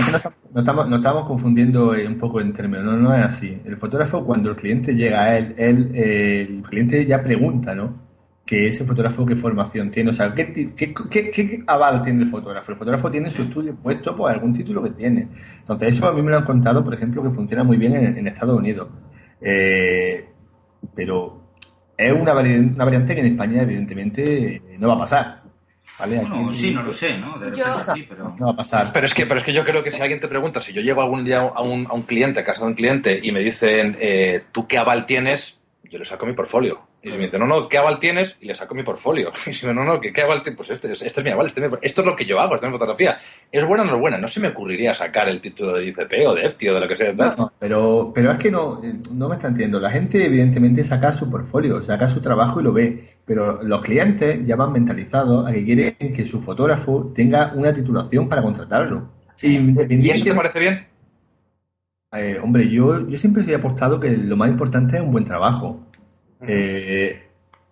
estamos, no, estamos, confundiendo un poco en términos, no, no es así. El fotógrafo, cuando el cliente llega a él, él el cliente ya pregunta, ¿no? Que ese fotógrafo qué formación tiene, o sea, ¿qué, qué, qué, qué aval tiene el fotógrafo. El fotógrafo tiene su estudio puesto por algún título que tiene. Entonces, eso a mí me lo han contado, por ejemplo, que funciona muy bien en, Estados Unidos. Eh, pero es una variante, una variante que en España, evidentemente, no va a pasar. ¿Vale? Bueno, sí, no lo sé, ¿no? De repente sí, pero... No va a pasar. Pero es, que, pero es que yo creo que si alguien te pregunta, si yo llego algún día a un, a un cliente, a casa de un cliente, y me dicen, eh, ¿tú qué aval tienes? Yo le saco mi portfolio. Y si me dice, no, no, ¿qué aval tienes? Y le saco mi portfolio. Y si me no, no, ¿qué, qué aval tienes? Pues este, este, es mi aval, este esto es lo que yo hago, esta es mi fotografía. ¿Es buena o no es buena? No se me ocurriría sacar el título de ICP o de EFTI o de lo que sea. pero, pero es que no, no me está entendiendo. La gente, evidentemente, saca su portfolio, saca su trabajo y lo ve. Pero los clientes ya van mentalizados a que quieren que su fotógrafo tenga una titulación para contratarlo. ¿Y eso te parece bien? Eh, hombre, yo, yo siempre he apostado que lo más importante es un buen trabajo. Eh,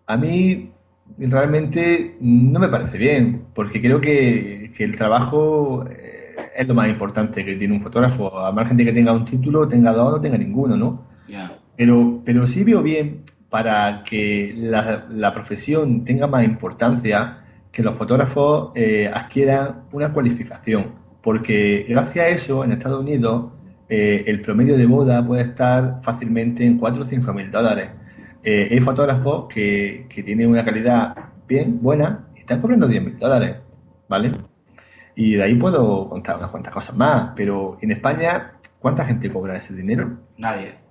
a mí realmente no me parece bien, porque creo que, el trabajo eh, es lo más importante que tiene un fotógrafo, a margen de que tenga un título, tenga dos o no tenga ninguno, ¿no? Pero, pero sí veo bien para que la, profesión tenga más importancia que los fotógrafos eh, adquieran una cualificación, porque gracias a eso en Estados Unidos el promedio de boda puede estar fácilmente en 4 o 5 mil dólares eh, hay fotógrafos que, que, tienen una calidad bien, buena, y están cobrando 10 mil dólares, ¿vale? Y de ahí puedo contar unas cuantas cosas más, pero en España, ¿cuánta gente cobra ese dinero? Nadie.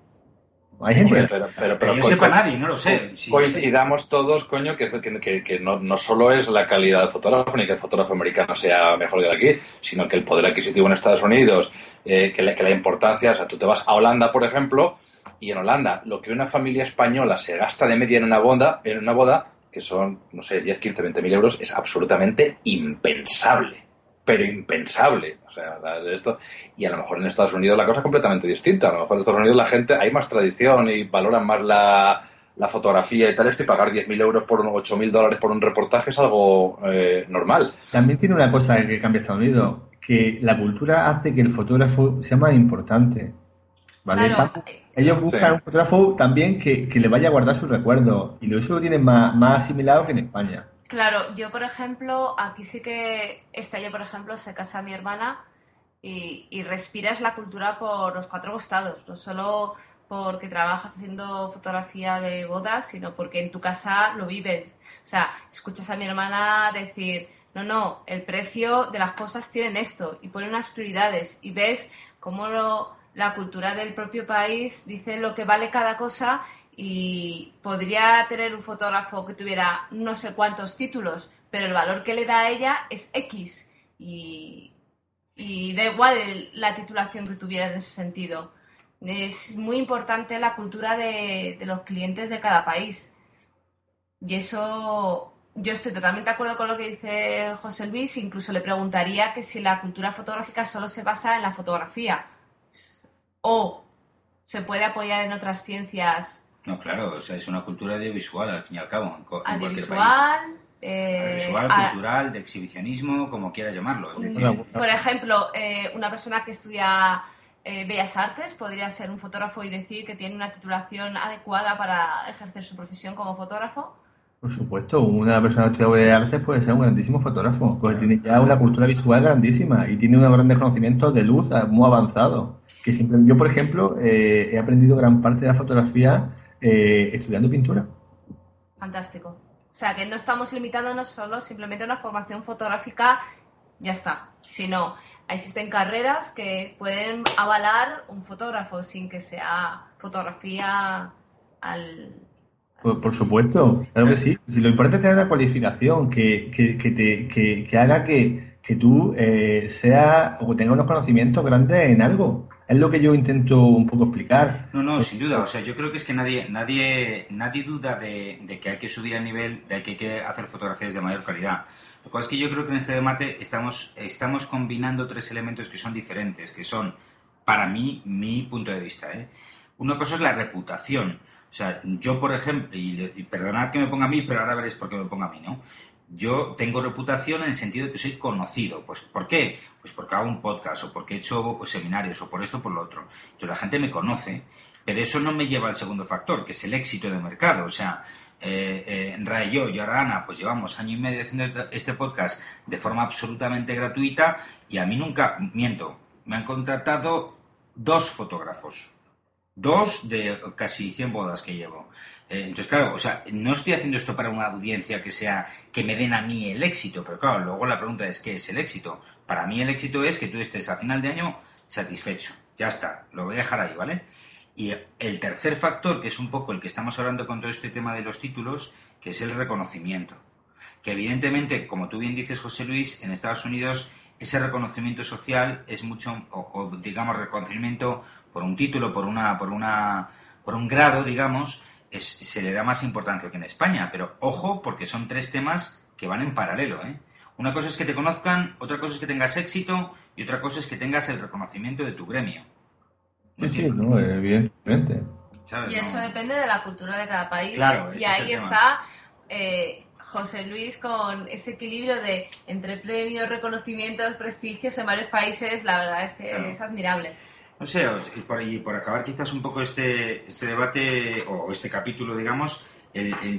Hay gente pero, pero, pero, yo sepa nadie, no lo sé. coincidamos todos, coño, que, que, que no, no, solo es la calidad del fotógrafo, ni que el fotógrafo americano sea mejor que el de aquí, sino que el poder adquisitivo en Estados Unidos, eh, que, la, que la importancia, o sea, tú te vas a Holanda, por ejemplo, y en Holanda, lo que una familia española se gasta de media en una boda, en una boda que son, no sé, 10, 15, 20 mil euros, es absolutamente impensable. Pero impensable. O sea, esto. Y a lo mejor en Estados Unidos la cosa es completamente distinta. A lo mejor en Estados Unidos la gente hay más tradición y valoran más la, la fotografía y tal esto y pagar 10.000 euros por 8.000 dólares por un reportaje es algo eh, normal. También tiene una cosa que cambia Estados Unidos, que la cultura hace que el fotógrafo sea más importante. ¿Vale? Ellos buscan un fotógrafo también que, le vaya a guardar sus recuerdos y eso lo tienen más, más asimilado que en España. Claro, yo por ejemplo, aquí sí que este año, por ejemplo, se casa mi hermana y, y respiras la cultura por los cuatro costados, no solo porque trabajas haciendo fotografía de bodas, sino porque en tu casa lo vives. O sea, escuchas a mi hermana decir, no, no, el precio de las cosas tienen esto y pone unas prioridades y ves cómo la cultura del propio país dice lo que vale cada cosa y podría tener un fotógrafo que tuviera no sé cuántos títulos, pero el valor que le da a ella es X. Y, da igual la titulación que tuviera en ese sentido. Es muy importante la cultura de, los clientes de cada país. Y eso yo estoy totalmente de acuerdo con lo que dice José Luis, incluso le preguntaría que si la cultura fotográfica solo se basa en la fotografía o se puede apoyar en otras ciencias. No, claro, o sea, es una cultura audiovisual al fin y al cabo. En, audiovisual, eh, cultural, de exhibicionismo, como quieras llamarlo. por ejemplo, eh, una persona que estudia eh, Bellas Artes, podría ser un fotógrafo y decir que tiene una titulación adecuada para ejercer su profesión como fotógrafo. Por supuesto, una persona que estudia Bellas Artes puede ser un grandísimo fotógrafo, porque tiene ya una cultura visual grandísima y tiene un gran desconocimiento de luz muy avanzado. Que siempre, yo, por ejemplo, eh, he aprendido gran parte de la fotografía eh, estudiando pintura. Fantástico. O sea, que no estamos limitándonos solo simplemente a una formación fotográfica, ya está, sino existen carreras que pueden avalar un fotógrafo sin que sea fotografía al... Por, supuesto, claro que sí. Si lo importante es tener la cualificación que, que, que, que haga que, tú eh, sea o tengas unos conocimientos grandes en algo. Es lo que yo intento un poco explicar. No, no, sin duda. O sea, yo creo que es que nadie, nadie, nadie duda de, de que hay que subir el nivel, de que hay que hacer fotografías de mayor calidad. Lo cual es que yo creo que en este debate estamos, estamos combinando tres elementos que son diferentes, que son, para mí, mi punto de vista. ¿eh? Una cosa es la reputación. O sea, yo, por ejemplo, y, perdonad que me ponga a mí, pero ahora veréis por qué me ponga a mí, ¿no? Yo tengo reputación en el sentido de que soy conocido. Pues, ¿Por qué? Pues porque hago un podcast, o porque he hecho seminarios, o por esto, o por lo otro. Entonces la gente me conoce, pero eso no me lleva al segundo factor, que es el éxito de mercado. O sea, eh, eh, yo, y ahora Ana, pues llevamos año y medio haciendo este podcast de forma absolutamente gratuita y a mí nunca, miento, me han contratado dos fotógrafos, dos de casi 100 bodas que llevo. Eh, entonces, claro, o sea, no estoy haciendo esto para una audiencia que sea, que me den a mí el éxito, pero claro, luego la pregunta es, ¿qué es el éxito? Para mí el éxito es que tú estés a final de año satisfecho. Ya está, lo voy a dejar ahí, ¿vale? Y el tercer factor, que es un poco el que estamos hablando con todo este tema de los títulos, que es el reconocimiento. Que evidentemente, como tú bien dices, José Luis, en Estados Unidos ese reconocimiento social es mucho, o, digamos, reconocimiento por un título, por una, por una, por un grado, digamos, se le da más importancia que en España. Pero ojo, porque son tres temas que van en paralelo, ¿eh? Una cosa es que te conozcan, otra cosa es que tengas éxito y otra cosa es que tengas el reconocimiento de tu gremio. Sí, sí, no, evidentemente. Y eso depende de la cultura de cada país. Claro, y ahí está eh, José Luis con ese equilibrio de entre premios, reconocimientos, prestigios en varios países, la verdad es que es admirable. No sé, y por, y por, acabar quizás un poco este, este debate o este capítulo, digamos,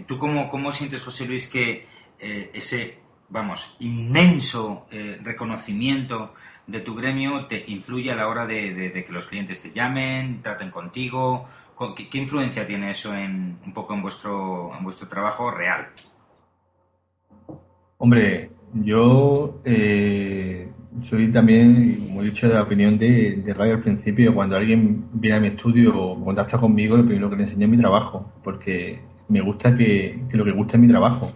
¿tú cómo, cómo, sientes, José Luis, que eh, ese, vamos, inmenso eh, reconocimiento de tu gremio te influye a la hora de, que los clientes te llamen, traten contigo? ¿Qué, influencia tiene eso en un poco en vuestro, en vuestro trabajo real? Hombre, yo eh, soy también, como he dicho, de la opinión de, de Radio al principio. Cuando alguien viene a mi estudio o contacta conmigo, lo primero que le enseño es mi trabajo, porque me gusta que, que lo que gusta es mi trabajo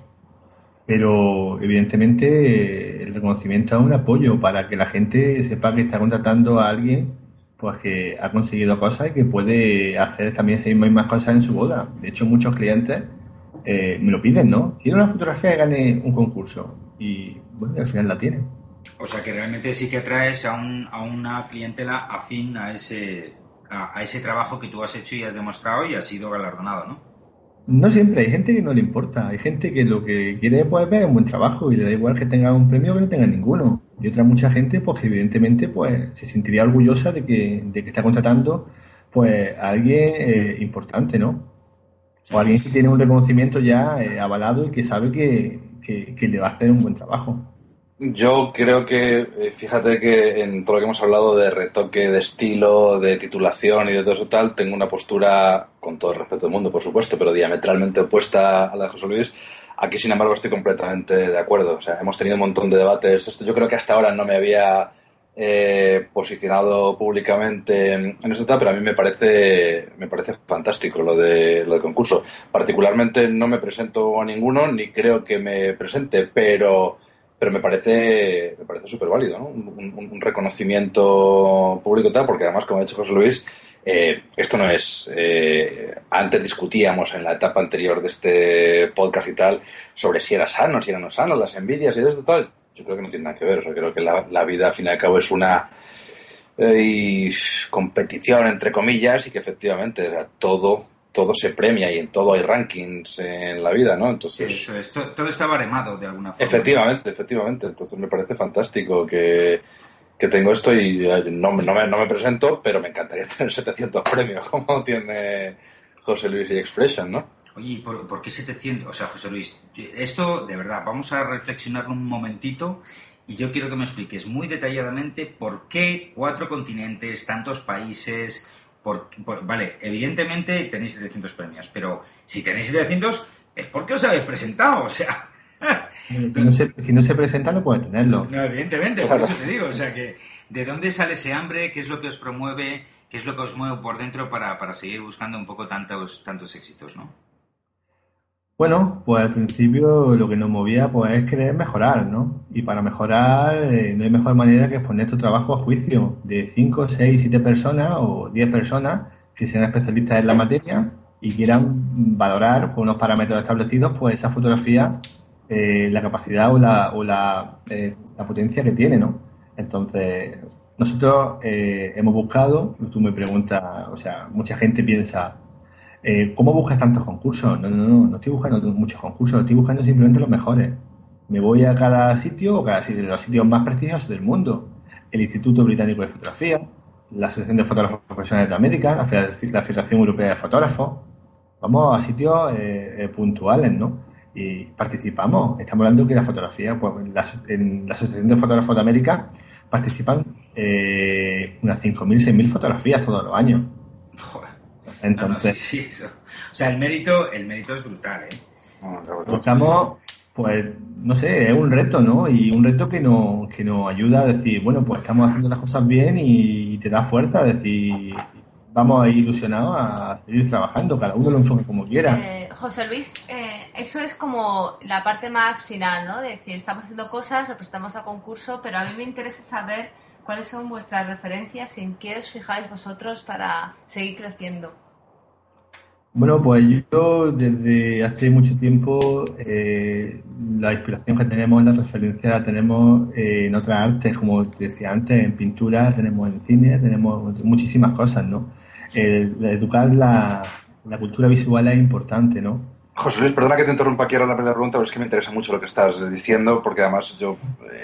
pero evidentemente el reconocimiento es un apoyo para que la gente sepa que está contratando a alguien pues que ha conseguido cosas y que puede hacer también esas mismas cosas en su boda. De hecho, muchos clientes eh, me lo piden, ¿no? Quiero una fotografía que gane un concurso y bueno, al final la tiene. O sea que realmente sí que traes a, un, a una clientela afín a ese, a, a ese trabajo que tú has hecho y has demostrado y has sido galardonado, ¿no? No siempre, hay gente que no le importa, hay gente que lo que quiere pues, ver un buen trabajo y le da igual que tenga un premio que no tenga ninguno. Y otra mucha gente pues que evidentemente pues se sentiría orgullosa de que, de que está contratando pues a alguien eh, importante, ¿no? O alguien que tiene un reconocimiento ya eh, avalado y que sabe que, que le va a hacer un buen trabajo. Yo creo que, eh, fíjate que en todo lo que hemos hablado de retoque de estilo, de titulación y de todo eso tal, tengo una postura, con todo el respeto del mundo, por supuesto, pero diametralmente opuesta a la de José Luis. Aquí, sin embargo, estoy completamente de acuerdo. O sea, hemos tenido un montón de debates. Esto yo creo que hasta ahora no me había eh, posicionado públicamente en, esto tal, pero a mí me parece, me parece fantástico lo de, lo de concurso. Particularmente no me presento a ninguno, ni creo que me presente, pero pero me parece me parece súper válido, ¿no? Un, reconocimiento público tal, porque además, como ha dicho José Luis, eh, esto no es... Eh, antes discutíamos en la etapa anterior de este podcast y tal sobre si era sano, si era no sano, las envidias y esto tal. Yo creo que no tiene nada que ver. O sea, creo que la, vida, al fin y al cabo, es una eh, competición, entre comillas, y que efectivamente todo todo se premia y en todo hay rankings en la vida, ¿no? Entonces... Eso es, todo, está baremado de alguna forma. Efectivamente, efectivamente. Entonces me parece fantástico que, tengo esto y eh, no, no, me, no me presento, pero me encantaría tener 700 premios como tiene José Luis y Expression, ¿no? Oye, ¿por, ¿por, qué 700? O sea, José Luis, esto de verdad, vamos a reflexionar un momentito y yo quiero que me expliques muy detalladamente por qué cuatro continentes, tantos países, vale, evidentemente tenéis 700 premios, pero si tenéis 700 es porque os habéis presentado, o sea... si, no se, presenta no puede tenerlo. No, evidentemente, por eso te digo, o sea que ¿de dónde sale ese hambre? ¿Qué es lo que os promueve? ¿Qué es lo que os mueve por dentro para, para seguir buscando un poco tantos, tantos éxitos, no? Bueno, pues al principio lo que nos movía pues es querer mejorar, ¿no? Y para mejorar eh, no hay mejor manera que exponer tu trabajo a juicio de 5, 6, 7 personas o 10 personas que sean especialistas en la materia y quieran valorar con unos parámetros establecidos pues esa fotografía, eh, la capacidad o la, o la, eh, la, potencia que tiene, ¿no? Entonces, nosotros hemos buscado, tú me preguntas, o sea, mucha gente piensa, eh, ¿cómo buscas tantos concursos? No, no, no, no estoy buscando muchos concursos, estoy buscando simplemente los mejores. Me voy a cada sitio, o cada sitio, los sitios más prestigiosos del mundo. El Instituto Británico de Fotografía, la Asociación de Fotógrafos Profesionales de América, la Federación Europea de Fotógrafos. Vamos a sitios eh, eh, puntuales, ¿no? Y participamos. Estamos hablando que la fotografía, pues en la Asociación de Fotógrafos de América participan unas 5.000, 6.000 fotografías todos los años. Joder. Entonces, sí, eso. O sea, el mérito, el mérito es brutal, ¿eh? Estamos, pues, no sé, es un reto, ¿no? Y un reto que nos, que nos ayuda a decir, bueno, pues estamos haciendo las cosas bien y te da fuerza a decir, vamos a ir ilusionados a seguir trabajando, cada uno lo enfoque como quiera. Eh, José Luis, eh, eso es como la parte más final, ¿no? De decir, estamos haciendo cosas, representamos a concurso, pero a mí me interesa saber cuáles son vuestras referencias y en qué os fijáis vosotros para seguir creciendo. Bueno, pues yo desde hace mucho tiempo eh, la inspiración que tenemos, la referencia la tenemos eh, en otras artes, como decía antes, en pintura, tenemos en cine, tenemos muchísimas cosas, ¿no? educar la, cultura visual es importante, ¿no? José Luis, perdona que te interrumpa aquí ahora la primera pregunta, pero es que me interesa mucho lo que estás diciendo, porque además yo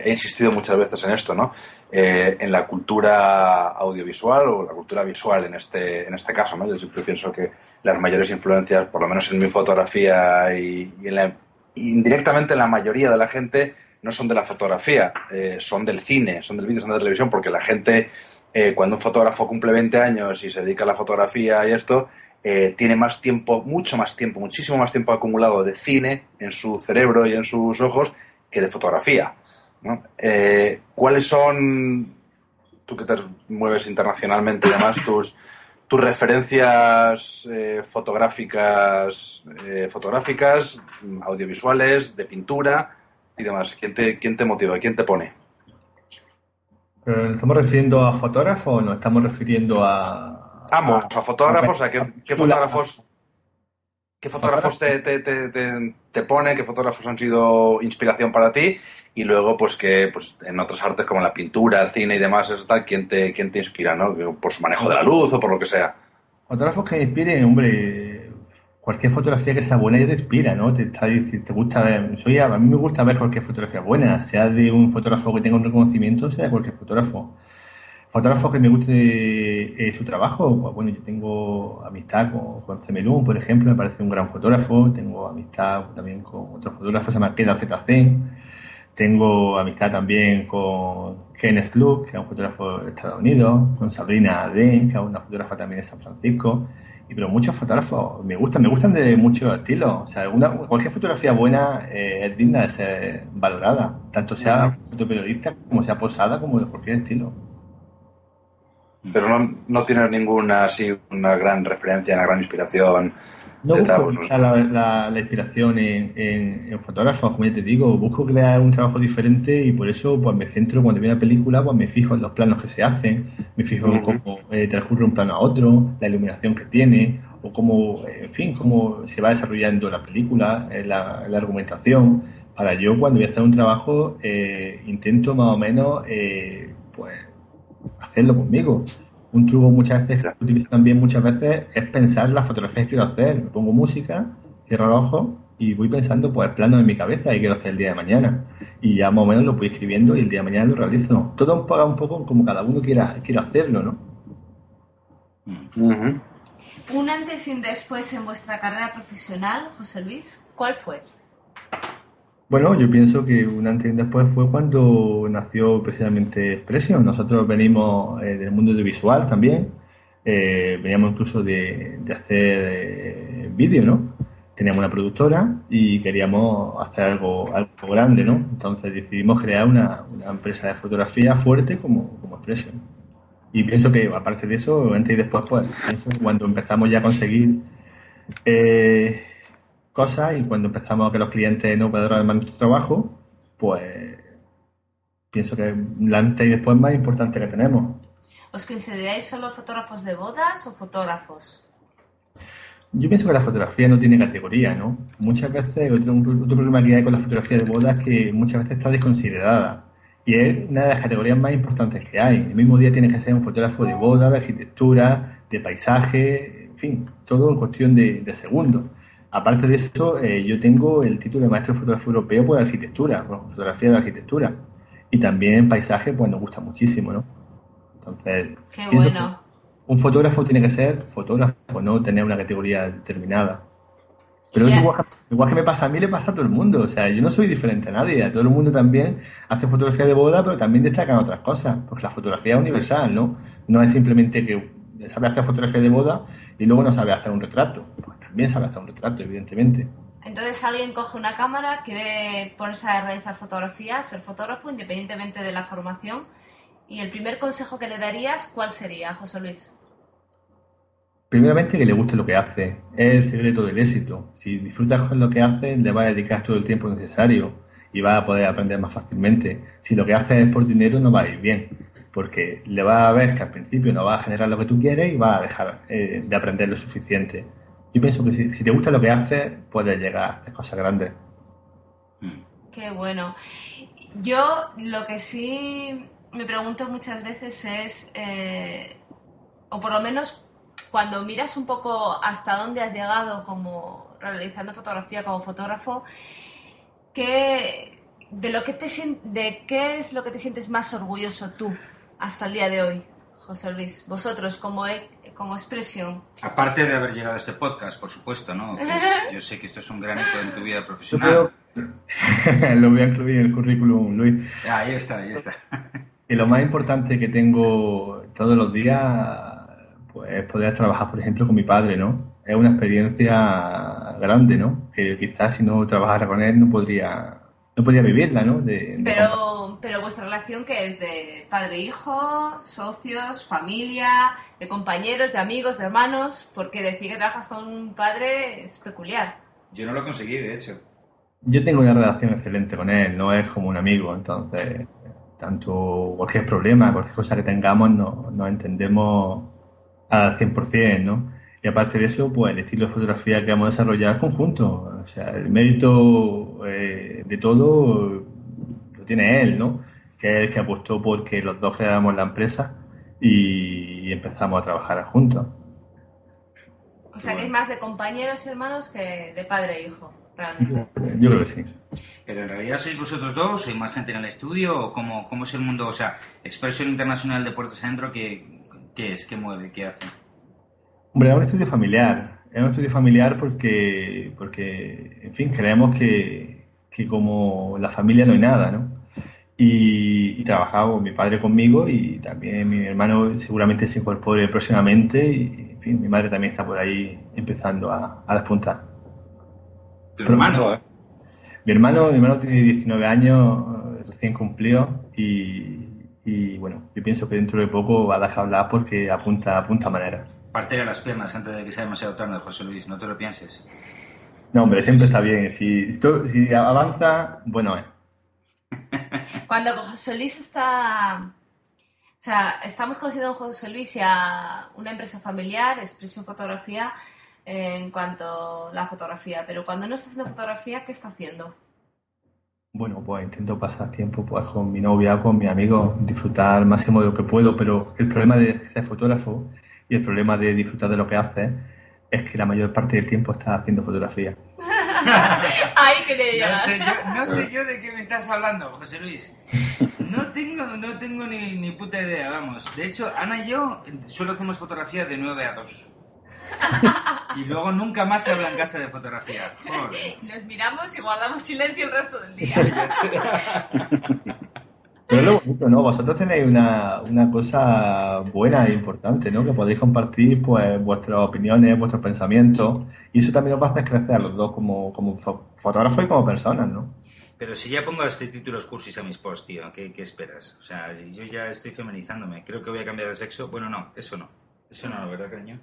he insistido muchas veces en esto, ¿no? Eh, en la cultura audiovisual o la cultura visual en este, en este caso, ¿no? Yo siempre pienso que las mayores influencias, por lo menos en mi fotografía y, indirectamente en la mayoría de la gente, no son de la fotografía, eh, son del cine, son del vídeo, son de la televisión, porque la gente, eh, cuando un fotógrafo cumple 20 años y se dedica a la fotografía y esto, eh, tiene más tiempo, mucho más tiempo, muchísimo más tiempo acumulado de cine en su cerebro y en sus ojos que de fotografía. ¿Cuáles son, tú que te mueves internacionalmente y demás, tus tus referencias eh, fotográficas, eh, fotográficas, audiovisuales, de pintura y demás. ¿Quién te, quién te motiva? ¿Quién te pone? ¿Nos estamos refiriendo a fotógrafos o nos estamos refiriendo a...? Ambos, a, fotógrafos, a qué, fotógrafos... ¿Qué fotógrafos te, te, te, te, pone? ¿Qué fotógrafos han sido inspiración para ti? y luego pues que pues en otras artes como la pintura, el cine y demás, eso tal, ¿quién te, quién te inspira, ¿no? Por su manejo de la luz o por lo que sea. Fotógrafos que inspiren, hombre, cualquier fotografía que sea buena ya te inspira, ¿no? Te, te gusta ver, soy, a mí me gusta ver cualquier fotografía buena, sea de un fotógrafo que tenga un reconocimiento, sea de cualquier fotógrafo. Fotógrafos que me guste eh, su trabajo, pues bueno, yo tengo amistad con, con Cemelún, por ejemplo, me parece un gran fotógrafo, tengo amistad también con otro fotógrafo, se llama Keda ZC, tengo amistad también con Kenneth Luke, que es un fotógrafo de Estados Unidos, con Sabrina Den, que es una fotógrafa también de San Francisco, y pero muchos fotógrafos me gustan, me gustan de muchos estilos. O sea, cualquier fotografía buena eh, es digna de ser valorada, tanto sea fotoperiodista como sea posada, como de cualquier estilo. Pero no, no tienes ninguna así, una gran referencia, una gran inspiración. No busco la, la, inspiración en, en, fotógrafos, como ya te digo, busco crear un trabajo diferente y por eso pues me centro cuando veo una película, pues me fijo en los planos que se hacen, me fijo en cómo eh, transcurre un plano a otro, la iluminación que tiene, o cómo, en fin, cómo se va desarrollando la película, eh, la, la, argumentación. Para yo cuando voy a hacer un trabajo eh, intento más o menos pues hacerlo conmigo un truco muchas veces que utilizo también muchas veces es pensar las fotografías que quiero hacer. Me pongo música, cierro los ojos y voy pensando pues planos en mi cabeza y quiero hacer el día de mañana. Y ya más o menos lo voy escribiendo y el día de mañana lo realizo. Todo un poco, un poco como cada uno quiera, quiera hacerlo, ¿no? Un antes y un después en vuestra carrera profesional, José Luis, ¿cuál fue? Bueno, yo pienso que un antes y un después fue cuando nació precisamente Expression. Nosotros venimos eh, del mundo audiovisual también, eh, veníamos incluso de, hacer eh, vídeo, ¿no? Teníamos una productora y queríamos hacer algo, algo grande, ¿no? Entonces decidimos crear una, empresa de fotografía fuerte como, como Expression. Y pienso que, aparte de eso, antes y después, pues, cuando empezamos ya a conseguir cosas y cuando empezamos a que los clientes no puedan más nuestro trabajo, pues pienso que la antes y después más importante que tenemos. ¿Os consideráis solo fotógrafos de bodas o fotógrafos? Yo pienso que la fotografía no tiene categoría, ¿no? Muchas veces, otro, otro problema que hay con la fotografía de bodas es que muchas veces está desconsiderada. Y es una de las categorías más importantes que hay. El mismo día tiene que ser un fotógrafo de boda, de arquitectura, de paisaje, en fin, todo en cuestión de, de segundos. Aparte de eso, eh, yo tengo el título de maestro de fotografía europeo por arquitectura, por fotografía de arquitectura. Y también paisaje, pues nos gusta muchísimo, ¿no? Entonces, Qué bueno. un fotógrafo tiene que ser fotógrafo, no tener una categoría determinada. Pero es igual, igual, que me pasa a mí, le pasa a todo el mundo. O sea, yo no soy diferente a nadie. A todo el mundo también hace fotografía de boda, pero también destacan otras cosas. Porque la fotografía es universal, ¿no? No es simplemente que sabe hacer fotografía de boda y luego no sabe hacer un retrato. Pues también sabe hacer un retrato, evidentemente. Entonces alguien coge una cámara, quiere ponerse a realizar fotografías, ser fotógrafo, independientemente de la formación. Y el primer consejo que le darías, ¿cuál sería, José Luis? Primeramente que le guste lo que hace. Es el secreto del éxito. Si disfrutas con lo que hace, le va a dedicar todo el tiempo necesario y va a poder aprender más fácilmente. Si lo que hace es por dinero, no va a ir bien. Porque le va a ver que al principio no va a generar lo que tú quieres y va a dejar eh, de aprender lo suficiente. Yo pienso que si, te gusta lo que haces, puedes llegar a hacer cosas grandes. Qué bueno. Yo lo que sí me pregunto muchas veces es, eh, o por lo menos cuando miras un poco hasta dónde has llegado como realizando fotografía como fotógrafo, ¿qué, de, lo que te, ¿de qué es lo que te sientes más orgulloso tú hasta el día de hoy, José Luis? Vosotros como como expresión. Aparte de haber llegado a este podcast, por supuesto, ¿no? yo sé que esto es un gran hito en tu vida profesional. lo voy a incluir en el currículum, Luis. Ahí está, ahí está. y lo más importante que tengo todos los días, pues es poder trabajar, por ejemplo, con mi padre, ¿no? Es una experiencia grande, ¿no? Que quizás si no trabajara con él no podría, no podría vivirla, ¿no? Pero pero vuestra relación que es de padre-hijo, socios, familia, de compañeros, de amigos, de hermanos, porque decir que trabajas con un padre es peculiar. Yo no lo conseguí, de hecho. Yo tengo una relación excelente con él, no es como un amigo, entonces tanto cualquier problema, cualquier cosa que tengamos, no, nos entendemos al 100%, ¿no? Y aparte de eso, pues el estilo de fotografía que vamos a desarrollar conjunto. O sea, el mérito eh, de todo tiene él, ¿no? Que es el que apostó porque los dos creáramos la empresa y empezamos a trabajar juntos. O sea, que es más de compañeros hermanos que de padre e hijo, realmente. Yo creo que sí. Pero en realidad sois vosotros dos, ¿Hay más gente en el estudio, o cómo, cómo es el mundo, o sea, Expresión Internacional de Puertas Adentro, ¿qué, ¿qué es? ¿Qué mueve? ¿Qué hace? Hombre, es un estudio familiar. Es un estudio familiar porque, porque en fin, creemos que, que como la familia no hay nada, ¿no? Y, y trabajaba mi padre conmigo y también mi hermano seguramente se incorpore próximamente y, en fin, mi madre también está por ahí empezando a, a despuntar. ¿Tu hermano? ¿eh? Mi hermano, mi hermano tiene 19 años, recién cumplido y, y, bueno, yo pienso que dentro de poco va a dejar hablar porque apunta, apunta manera. Partele las piernas antes de que sea demasiado tarde, José Luis, no te lo pienses. No, hombre, siempre está bien. Si, esto- si avanza, bueno es. Cuando José Luis está... O sea, estamos conociendo a José Luis y a una empresa familiar, Expresión Fotografía, eh, en cuanto a la fotografía. Pero cuando no está haciendo fotografía, ¿qué está haciendo? Bueno, pues intento pasar tiempo pues, con mi novia, con mi amigo, disfrutar al máximo de lo que puedo, pero el problema de ser fotógrafo y el problema de disfrutar de lo que haces es que la mayor parte del tiempo estás haciendo fotografía. Ahí quería No llegar. sé, yo, no sé yo de qué me estás hablando, José Luis. No tengo, no tengo ni, ni puta idea, vamos. De hecho, Ana y yo solo hacemos fotografía de 9 a 2. Y luego nunca más se habla en casa de fotografía. Joder. Nos miramos y guardamos silencio el resto del día. Pero es lo bonito, ¿no? Vosotros tenéis una, una cosa buena e importante, ¿no? Que podéis compartir pues vuestras opiniones, vuestros pensamientos y eso también os va a hacer crecer a los dos como, como fo- fotógrafos y como personas, ¿no? Pero si ya pongo este títulos cursis a mis posts, tío, ¿qué, qué esperas? O sea, si yo ya estoy feminizándome. Creo que voy a cambiar de sexo. Bueno, no, eso no. Eso no, ¿verdad, cariño?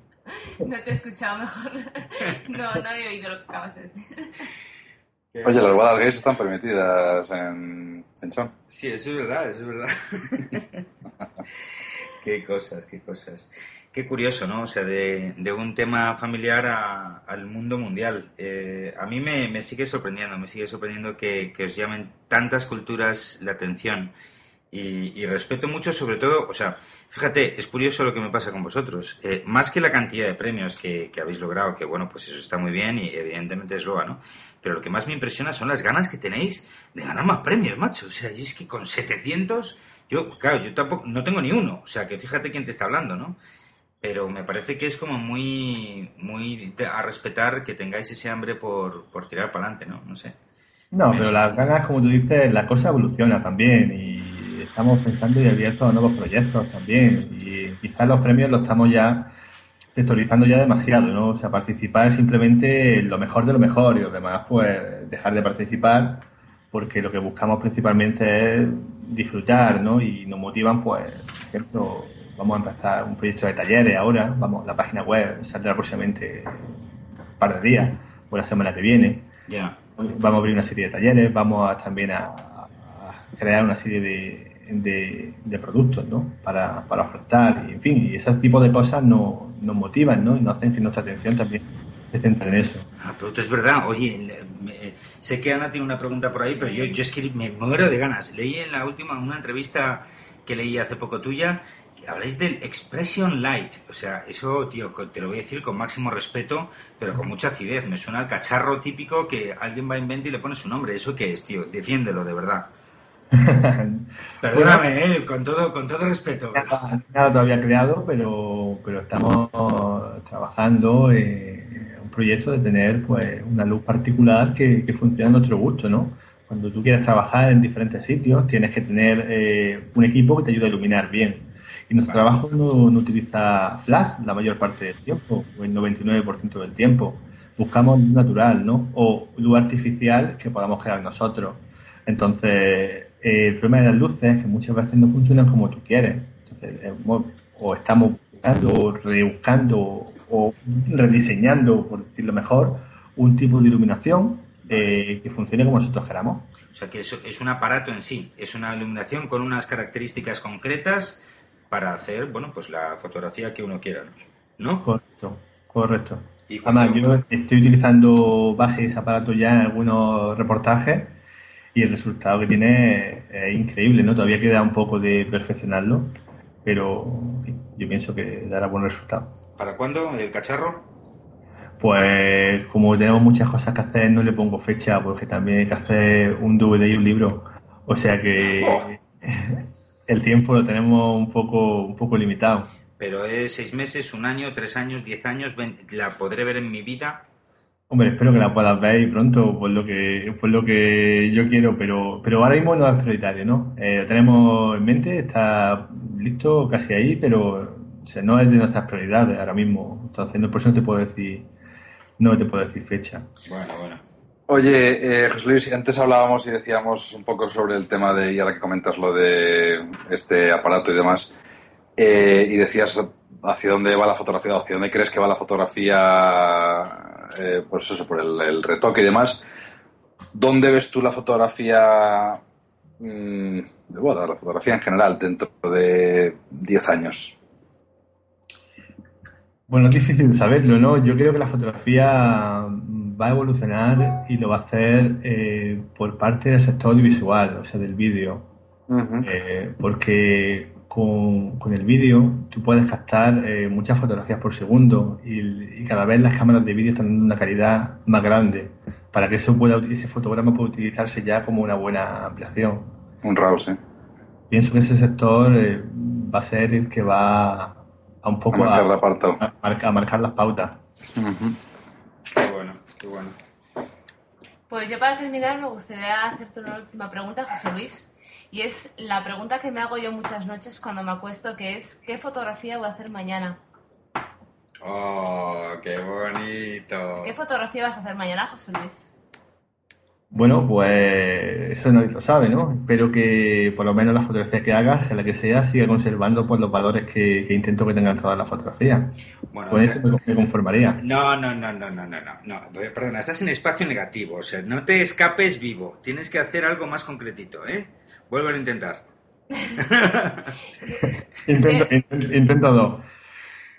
No te he escuchado mejor. No, no he oído lo que acabas de decir. Oye, las bodas gays están permitidas en Chinchón. Sí, eso es verdad, eso es verdad. qué cosas, qué cosas. Qué curioso, ¿no? O sea, de, de un tema familiar a- al mundo mundial. Eh, a mí me, me sigue sorprendiendo, me sigue sorprendiendo que, que os llamen tantas culturas la atención. Y, y respeto mucho, sobre todo, o sea, fíjate, es curioso lo que me pasa con vosotros. Eh, más que la cantidad de premios que, que habéis logrado, que bueno, pues eso está muy bien y evidentemente es loa, ¿no? Pero lo que más me impresiona son las ganas que tenéis de ganar más premios, macho. O sea, yo es que con 700, yo, claro, yo tampoco, no tengo ni uno. O sea, que fíjate quién te está hablando, ¿no? Pero me parece que es como muy, muy a respetar que tengáis ese hambre por, por tirar para adelante, ¿no? No sé. No, pero las ganas, como tú dices, la cosa evoluciona también y estamos pensando y abiertos a nuevos proyectos también. Y quizás los premios los estamos ya sectorizando ya demasiado, ¿no? O sea, participar simplemente en lo mejor de lo mejor y los demás, pues, dejar de participar porque lo que buscamos principalmente es disfrutar, ¿no? Y nos motivan, pues, por ejemplo, vamos a empezar un proyecto de talleres ahora, vamos, la página web saldrá próximamente un par de días o la semana que viene. Ya. Vamos a abrir una serie de talleres, vamos a, también a, a crear una serie de, de, de productos ¿no? para, para ofertar, y, en fin, y ese tipo de cosas no, motivan ¿no? y nos hacen que nuestra atención también se centre en eso. Ah, pero es verdad. Oye, me- sé que Ana tiene una pregunta por ahí, pero yo, yo es que me muero de ganas. Leí en la última, una entrevista que leí hace poco tuya, que habláis del Expression Light. O sea, eso, tío, te lo voy a decir con máximo respeto, pero con mucha acidez. Me suena al cacharro típico que alguien va a inventar y le pone su nombre. ¿Eso qué es, tío? Defiéndelo, de verdad. Perdóname, eh, con todo, con todo respeto. Nada, todavía creado, pero, pero estamos trabajando en un proyecto de tener pues una luz particular que, que funcione a nuestro gusto, ¿no? Cuando tú quieres trabajar en diferentes sitios, tienes que tener eh, un equipo que te ayude a iluminar bien. Y nuestro trabajo no, no utiliza flash la mayor parte del tiempo, o el 99% del tiempo. Buscamos luz natural, ¿no? O luz artificial que podamos crear nosotros. Entonces, eh, el problema de las luces es que muchas veces no funcionan como tú quieres. Entonces, o estamos buscando, o rebuscando, o rediseñando, por decirlo mejor, un tipo de iluminación eh, que funcione como nosotros queramos. O sea, que eso es un aparato en sí, es una iluminación con unas características concretas para hacer, bueno, pues la fotografía que uno quiera, ¿no? Correcto, correcto. Y Además, yo estoy utilizando base de ese aparato ya en algunos reportajes y el resultado que tiene es increíble, ¿no? Todavía queda un poco de perfeccionarlo, pero en fin, yo pienso que dará buen resultado. ¿Para cuándo el cacharro? Pues como tenemos muchas cosas que hacer, no le pongo fecha porque también hay que hacer un DVD y un libro. O sea que el tiempo lo tenemos un poco, un poco limitado. Pero es seis meses, un año, tres años, diez años, ¿la podré ver en mi vida? Hombre, espero que la puedas ver pronto, por lo que, por lo que yo quiero, pero, pero ahora mismo no es prioritario, ¿no? Eh, lo tenemos en mente, está listo casi ahí, pero no es de nuestras prioridades ahora mismo. Entonces, por eso no te puedo decir, no te puedo decir fecha. Bueno, bueno. Oye, eh, José Luis, antes hablábamos y decíamos un poco sobre el tema de, y ahora que comentas lo de este aparato y demás, eh, y decías hacia dónde va la fotografía, hacia dónde crees que va la fotografía, eh, pues eso, por el, retoque y demás. ¿Dónde ves tú la fotografía, mm, bueno, la fotografía en general dentro de 10 años? Bueno, es difícil saberlo, ¿no? Yo creo que la fotografía va a evolucionar y lo va a hacer eh, por parte del sector audiovisual, o sea, del vídeo. Eh, porque con, el vídeo tú puedes captar eh, muchas fotografías por segundo y, cada vez las cámaras de vídeo están dando una calidad más grande para que eso pueda, ese fotograma pueda utilizarse ya como una buena ampliación. Un RAW, sí. Pienso que ese sector va a ser el que va a un poco a marcar, las pautas. Qué bueno, qué bueno. Pues yo para terminar me gustaría hacerte una última pregunta, José Luis. Y es la pregunta que me hago yo muchas noches cuando me acuesto, que es ¿qué fotografía voy a hacer mañana? ¡Oh, qué bonito! ¿Qué fotografía vas a hacer mañana, José Luis? Bueno, pues eso nadie lo sabe, ¿no? Espero que por lo menos la fotografía que hagas, sea la que sea, siga conservando pues, los valores que, intento que tengan todas las fotografías. Bueno, Con eso me, conformaría. No, no, no, no, no, no, no. Perdona, estás en espacio negativo. O sea, no te escapes vivo. Tienes que hacer algo más concretito, ¿eh? Vuelve a intentar. intento, intento dos.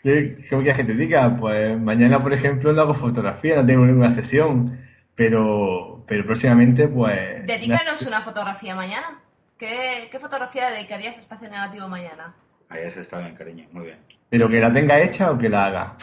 ¿Qué, ¿Cómo que la gente diga? Pues mañana, por ejemplo, no hago fotografía, no tengo ninguna sesión pero, pero próximamente, pues. Dedícanos una fotografía mañana. ¿Qué, ¿Qué, fotografía dedicarías a espacio negativo mañana? Ahí has estado bien, cariño, muy bien. ¿Pero que la tenga hecha o que la haga?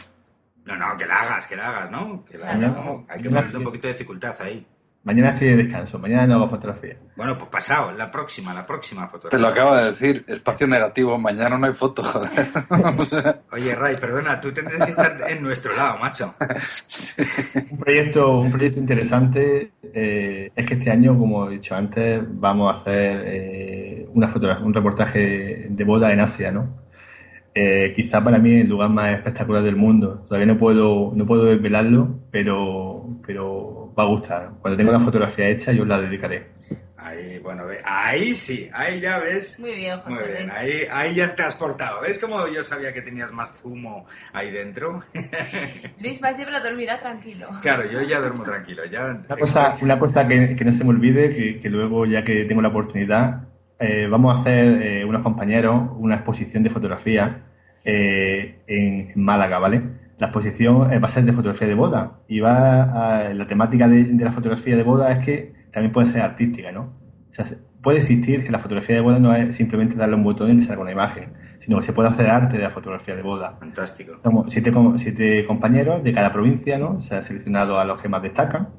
No, no, que la hagas, que la hagas, ¿no? Que la hagas, Hay que ponerle un poquito de dificultad ahí. Mañana estoy de descanso, mañana no hago fotografía. Bueno, pues pasado, la próxima, la próxima fotografía. Te lo acabo de decir, espacio negativo, mañana no hay foto, joder. Oye, Ray, perdona, tú tendrás que estar en nuestro lado, macho. Un proyecto, un proyecto interesante eh, es que este año, como he dicho antes, vamos a hacer eh, una fotografía, un reportaje de boda en Asia, ¿no? Eh, quizá para mí el lugar más espectacular del mundo. Todavía no puedo, no puedo desvelarlo, pero, pero va a gustar. Cuando tenga la fotografía hecha, yo la dedicaré. Ahí, bueno, ahí sí, ahí ya ves. Muy bien, José. Muy bien, ahí, ahí ya te has portado. ¿Ves como yo sabía que tenías más zumo ahí dentro? Luis más siempre dormirá tranquilo. Claro, yo ya duermo tranquilo. Ya... Una cosa, una cosa que, que no se me olvide, que, luego, ya que tengo la oportunidad, eh, vamos a hacer eh, unos compañeros una exposición de fotografía eh, en Málaga, ¿vale? La exposición va a ser de fotografía de boda y va a, la temática de, la fotografía de boda es que también puede ser artística, ¿no? O sea, puede existir que la fotografía de boda no es simplemente darle un botón y le salga una imagen, sino que se puede hacer arte de la fotografía de boda. Fantástico. Somos siete, siete compañeros de cada provincia, ¿no? Se ha seleccionado a los que más destacan.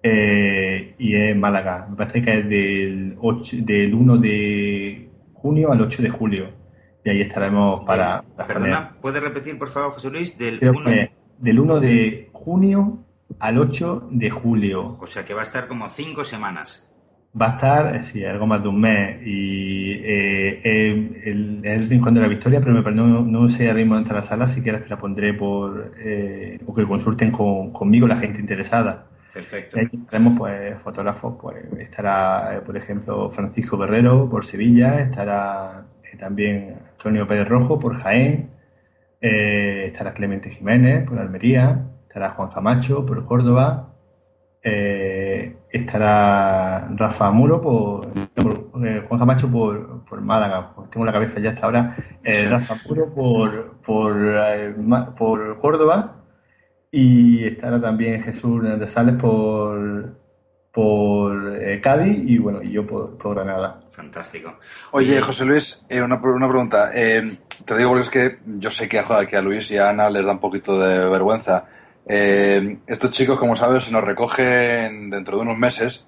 Eh, y es Málaga. Me parece que es del, 8, del 1 de junio al 8 de julio y ahí estaremos para... Perdona, ¿puedes repetir, por favor, José Luis? Del 1... del 1 de junio al 8 de julio. O sea que va a estar como cinco semanas. Va a estar, eh, sí, algo más de un mes. Y eh, eh, el, el, Rincón de la Victoria, pero no, no sé ahora mismo dónde la sala, si quieres te la pondré por. o que consulten con, conmigo la gente interesada. Perfecto. Y ahí tenemos pues fotógrafos, pues estará, por ejemplo, Francisco Guerrero por Sevilla, estará también Antonio Pérez Rojo por Jaén, eh, estará Clemente Jiménez por Almería, estará Juan Camacho por Córdoba, eh, estará Rafa Muro por, eh, Juan Camacho por, por Málaga, pues tengo la cabeza ya hasta ahora, Rafa Muro por, por, por Córdoba. Y estará también Jesús de Sales por, por Cádiz y bueno, y yo por, por Granada. Fantástico. Oye, José Luis, eh, una, una, pregunta. Eh, te digo porque es que yo sé que a, que a Luis y a Ana les da un poquito de vergüenza. Eh, estos chicos, como sabes, se nos recogen dentro de unos meses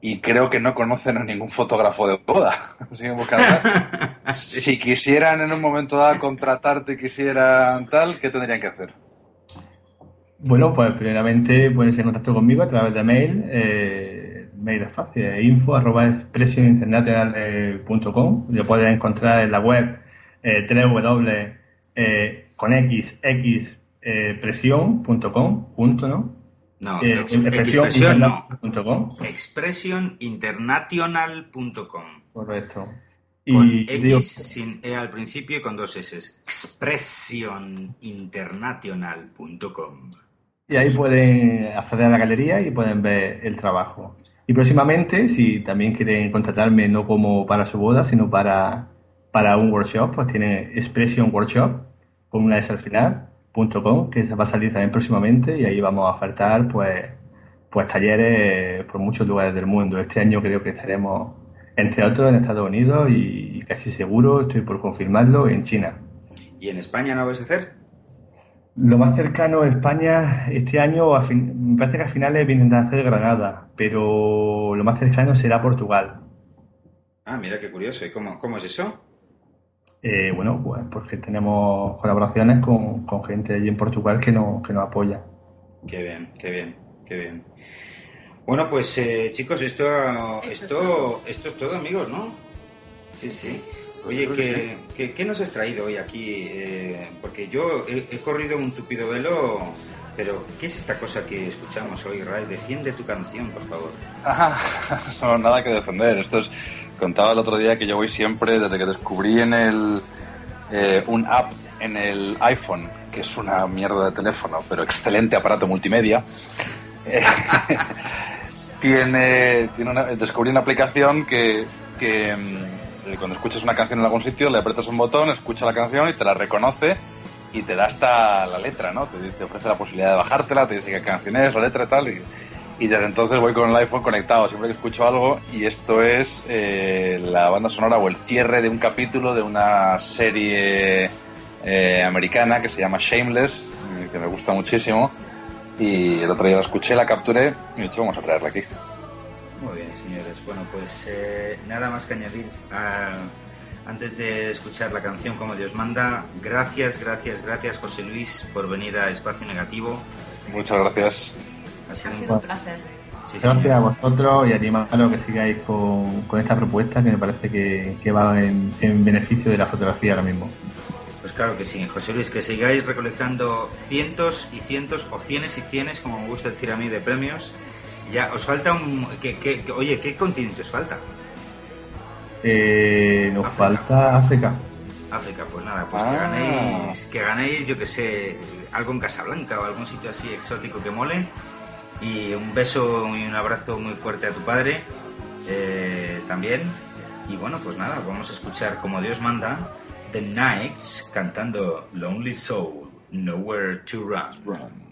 y creo que no conocen a ningún fotógrafo de boda. Siguen buscando. Si quisieran en un momento dado contratarte, quisieran tal, ¿qué tendrían que hacer? Bueno, pues primeramente pueden ser en contacto conmigo a través de mail. Eh, mail es fácil, es info arroba expressioninternational.com. Lo pueden encontrar en la web eh, www eh, con x, x eh, presión.com, punto, ¿no? No, Eh, ex- expresión expresión no. Expressioninternational.com. Correcto. Con Y X digo, sin E al principio y con dos S. Expressioninternational.com. y ahí pueden acceder a la galería y pueden ver el trabajo. Y próximamente, si también quieren contratarme no como para su boda, sino para, para un workshop, pues tienen Expression Workshop, con una S al final, punto com, que va a salir también próximamente y ahí vamos a ofertar pues, pues talleres por muchos lugares del mundo. Este año creo que estaremos, entre otros, en Estados Unidos y casi seguro, estoy por confirmarlo, en China. ¿Y en España no vas a hacer? Lo más cercano a España este año, a fin- me parece que a finales vienen a hacer Granada, pero lo más cercano será Portugal. Ah, mira qué curioso. ¿Y cómo, cómo es eso? Eh, bueno, pues porque tenemos colaboraciones con, con gente allí en Portugal que, no, que nos apoya. Qué bien, qué bien, qué bien. Bueno, pues eh, chicos, esto, esto, esto es todo, amigos, ¿no? Sí, sí. Oye, ¿qué, qué, qué nos has traído hoy aquí? Eh, porque yo he, he corrido un tupido velo, pero ¿qué es esta cosa que escuchamos hoy, Ray? Defiende tu canción, por favor. no, nada que defender. Esto es. Contaba el otro día que yo voy siempre, desde que descubrí en el. eh, un app en el iPhone, que es una mierda de teléfono, pero excelente aparato multimedia. eh, tiene, tiene una- descubrí una aplicación que, que, mm, cuando escuchas una canción en algún sitio le aprietas un botón, escucha la canción y te la reconoce y te da hasta la letra, ¿no? Te, ofrece la posibilidad de bajártela, te dice qué canción es, la letra y tal. Y, y desde entonces voy con el iPhone conectado siempre que escucho algo y esto es eh, la banda sonora o el cierre de un capítulo de una serie eh, americana que se llama Shameless, eh, que me gusta muchísimo. Y el otro día la escuché, la capturé y he dicho vamos a traerla aquí. Bueno, pues eh, nada más que añadir. Ah, antes de escuchar la canción como Dios manda, gracias, gracias, gracias, José Luis, por venir a Espacio Negativo. Muchas gracias. Ha sido un- sido un placer. sí, Gracias señor. a vosotros y animaros a que sigáis con, con esta propuesta que me parece que, que va en, en beneficio de la fotografía ahora mismo. Pues claro que sí, José Luis, que sigáis recolectando cientos y cientos o cienes y cienes, como me gusta decir a mí, de premios. Ya, os falta un... oye, ¿qué continente os falta? Eh, nos África. falta África. África, pues nada, pues que Ah. ganéis, que ganéis, yo que sé, algo en Casablanca o algún sitio así exótico que mole. Y un beso y un abrazo muy fuerte a tu padre eh, también. Y bueno, pues nada, vamos a escuchar como Dios manda, The Nights cantando Lonely Soul, Nowhere to Run.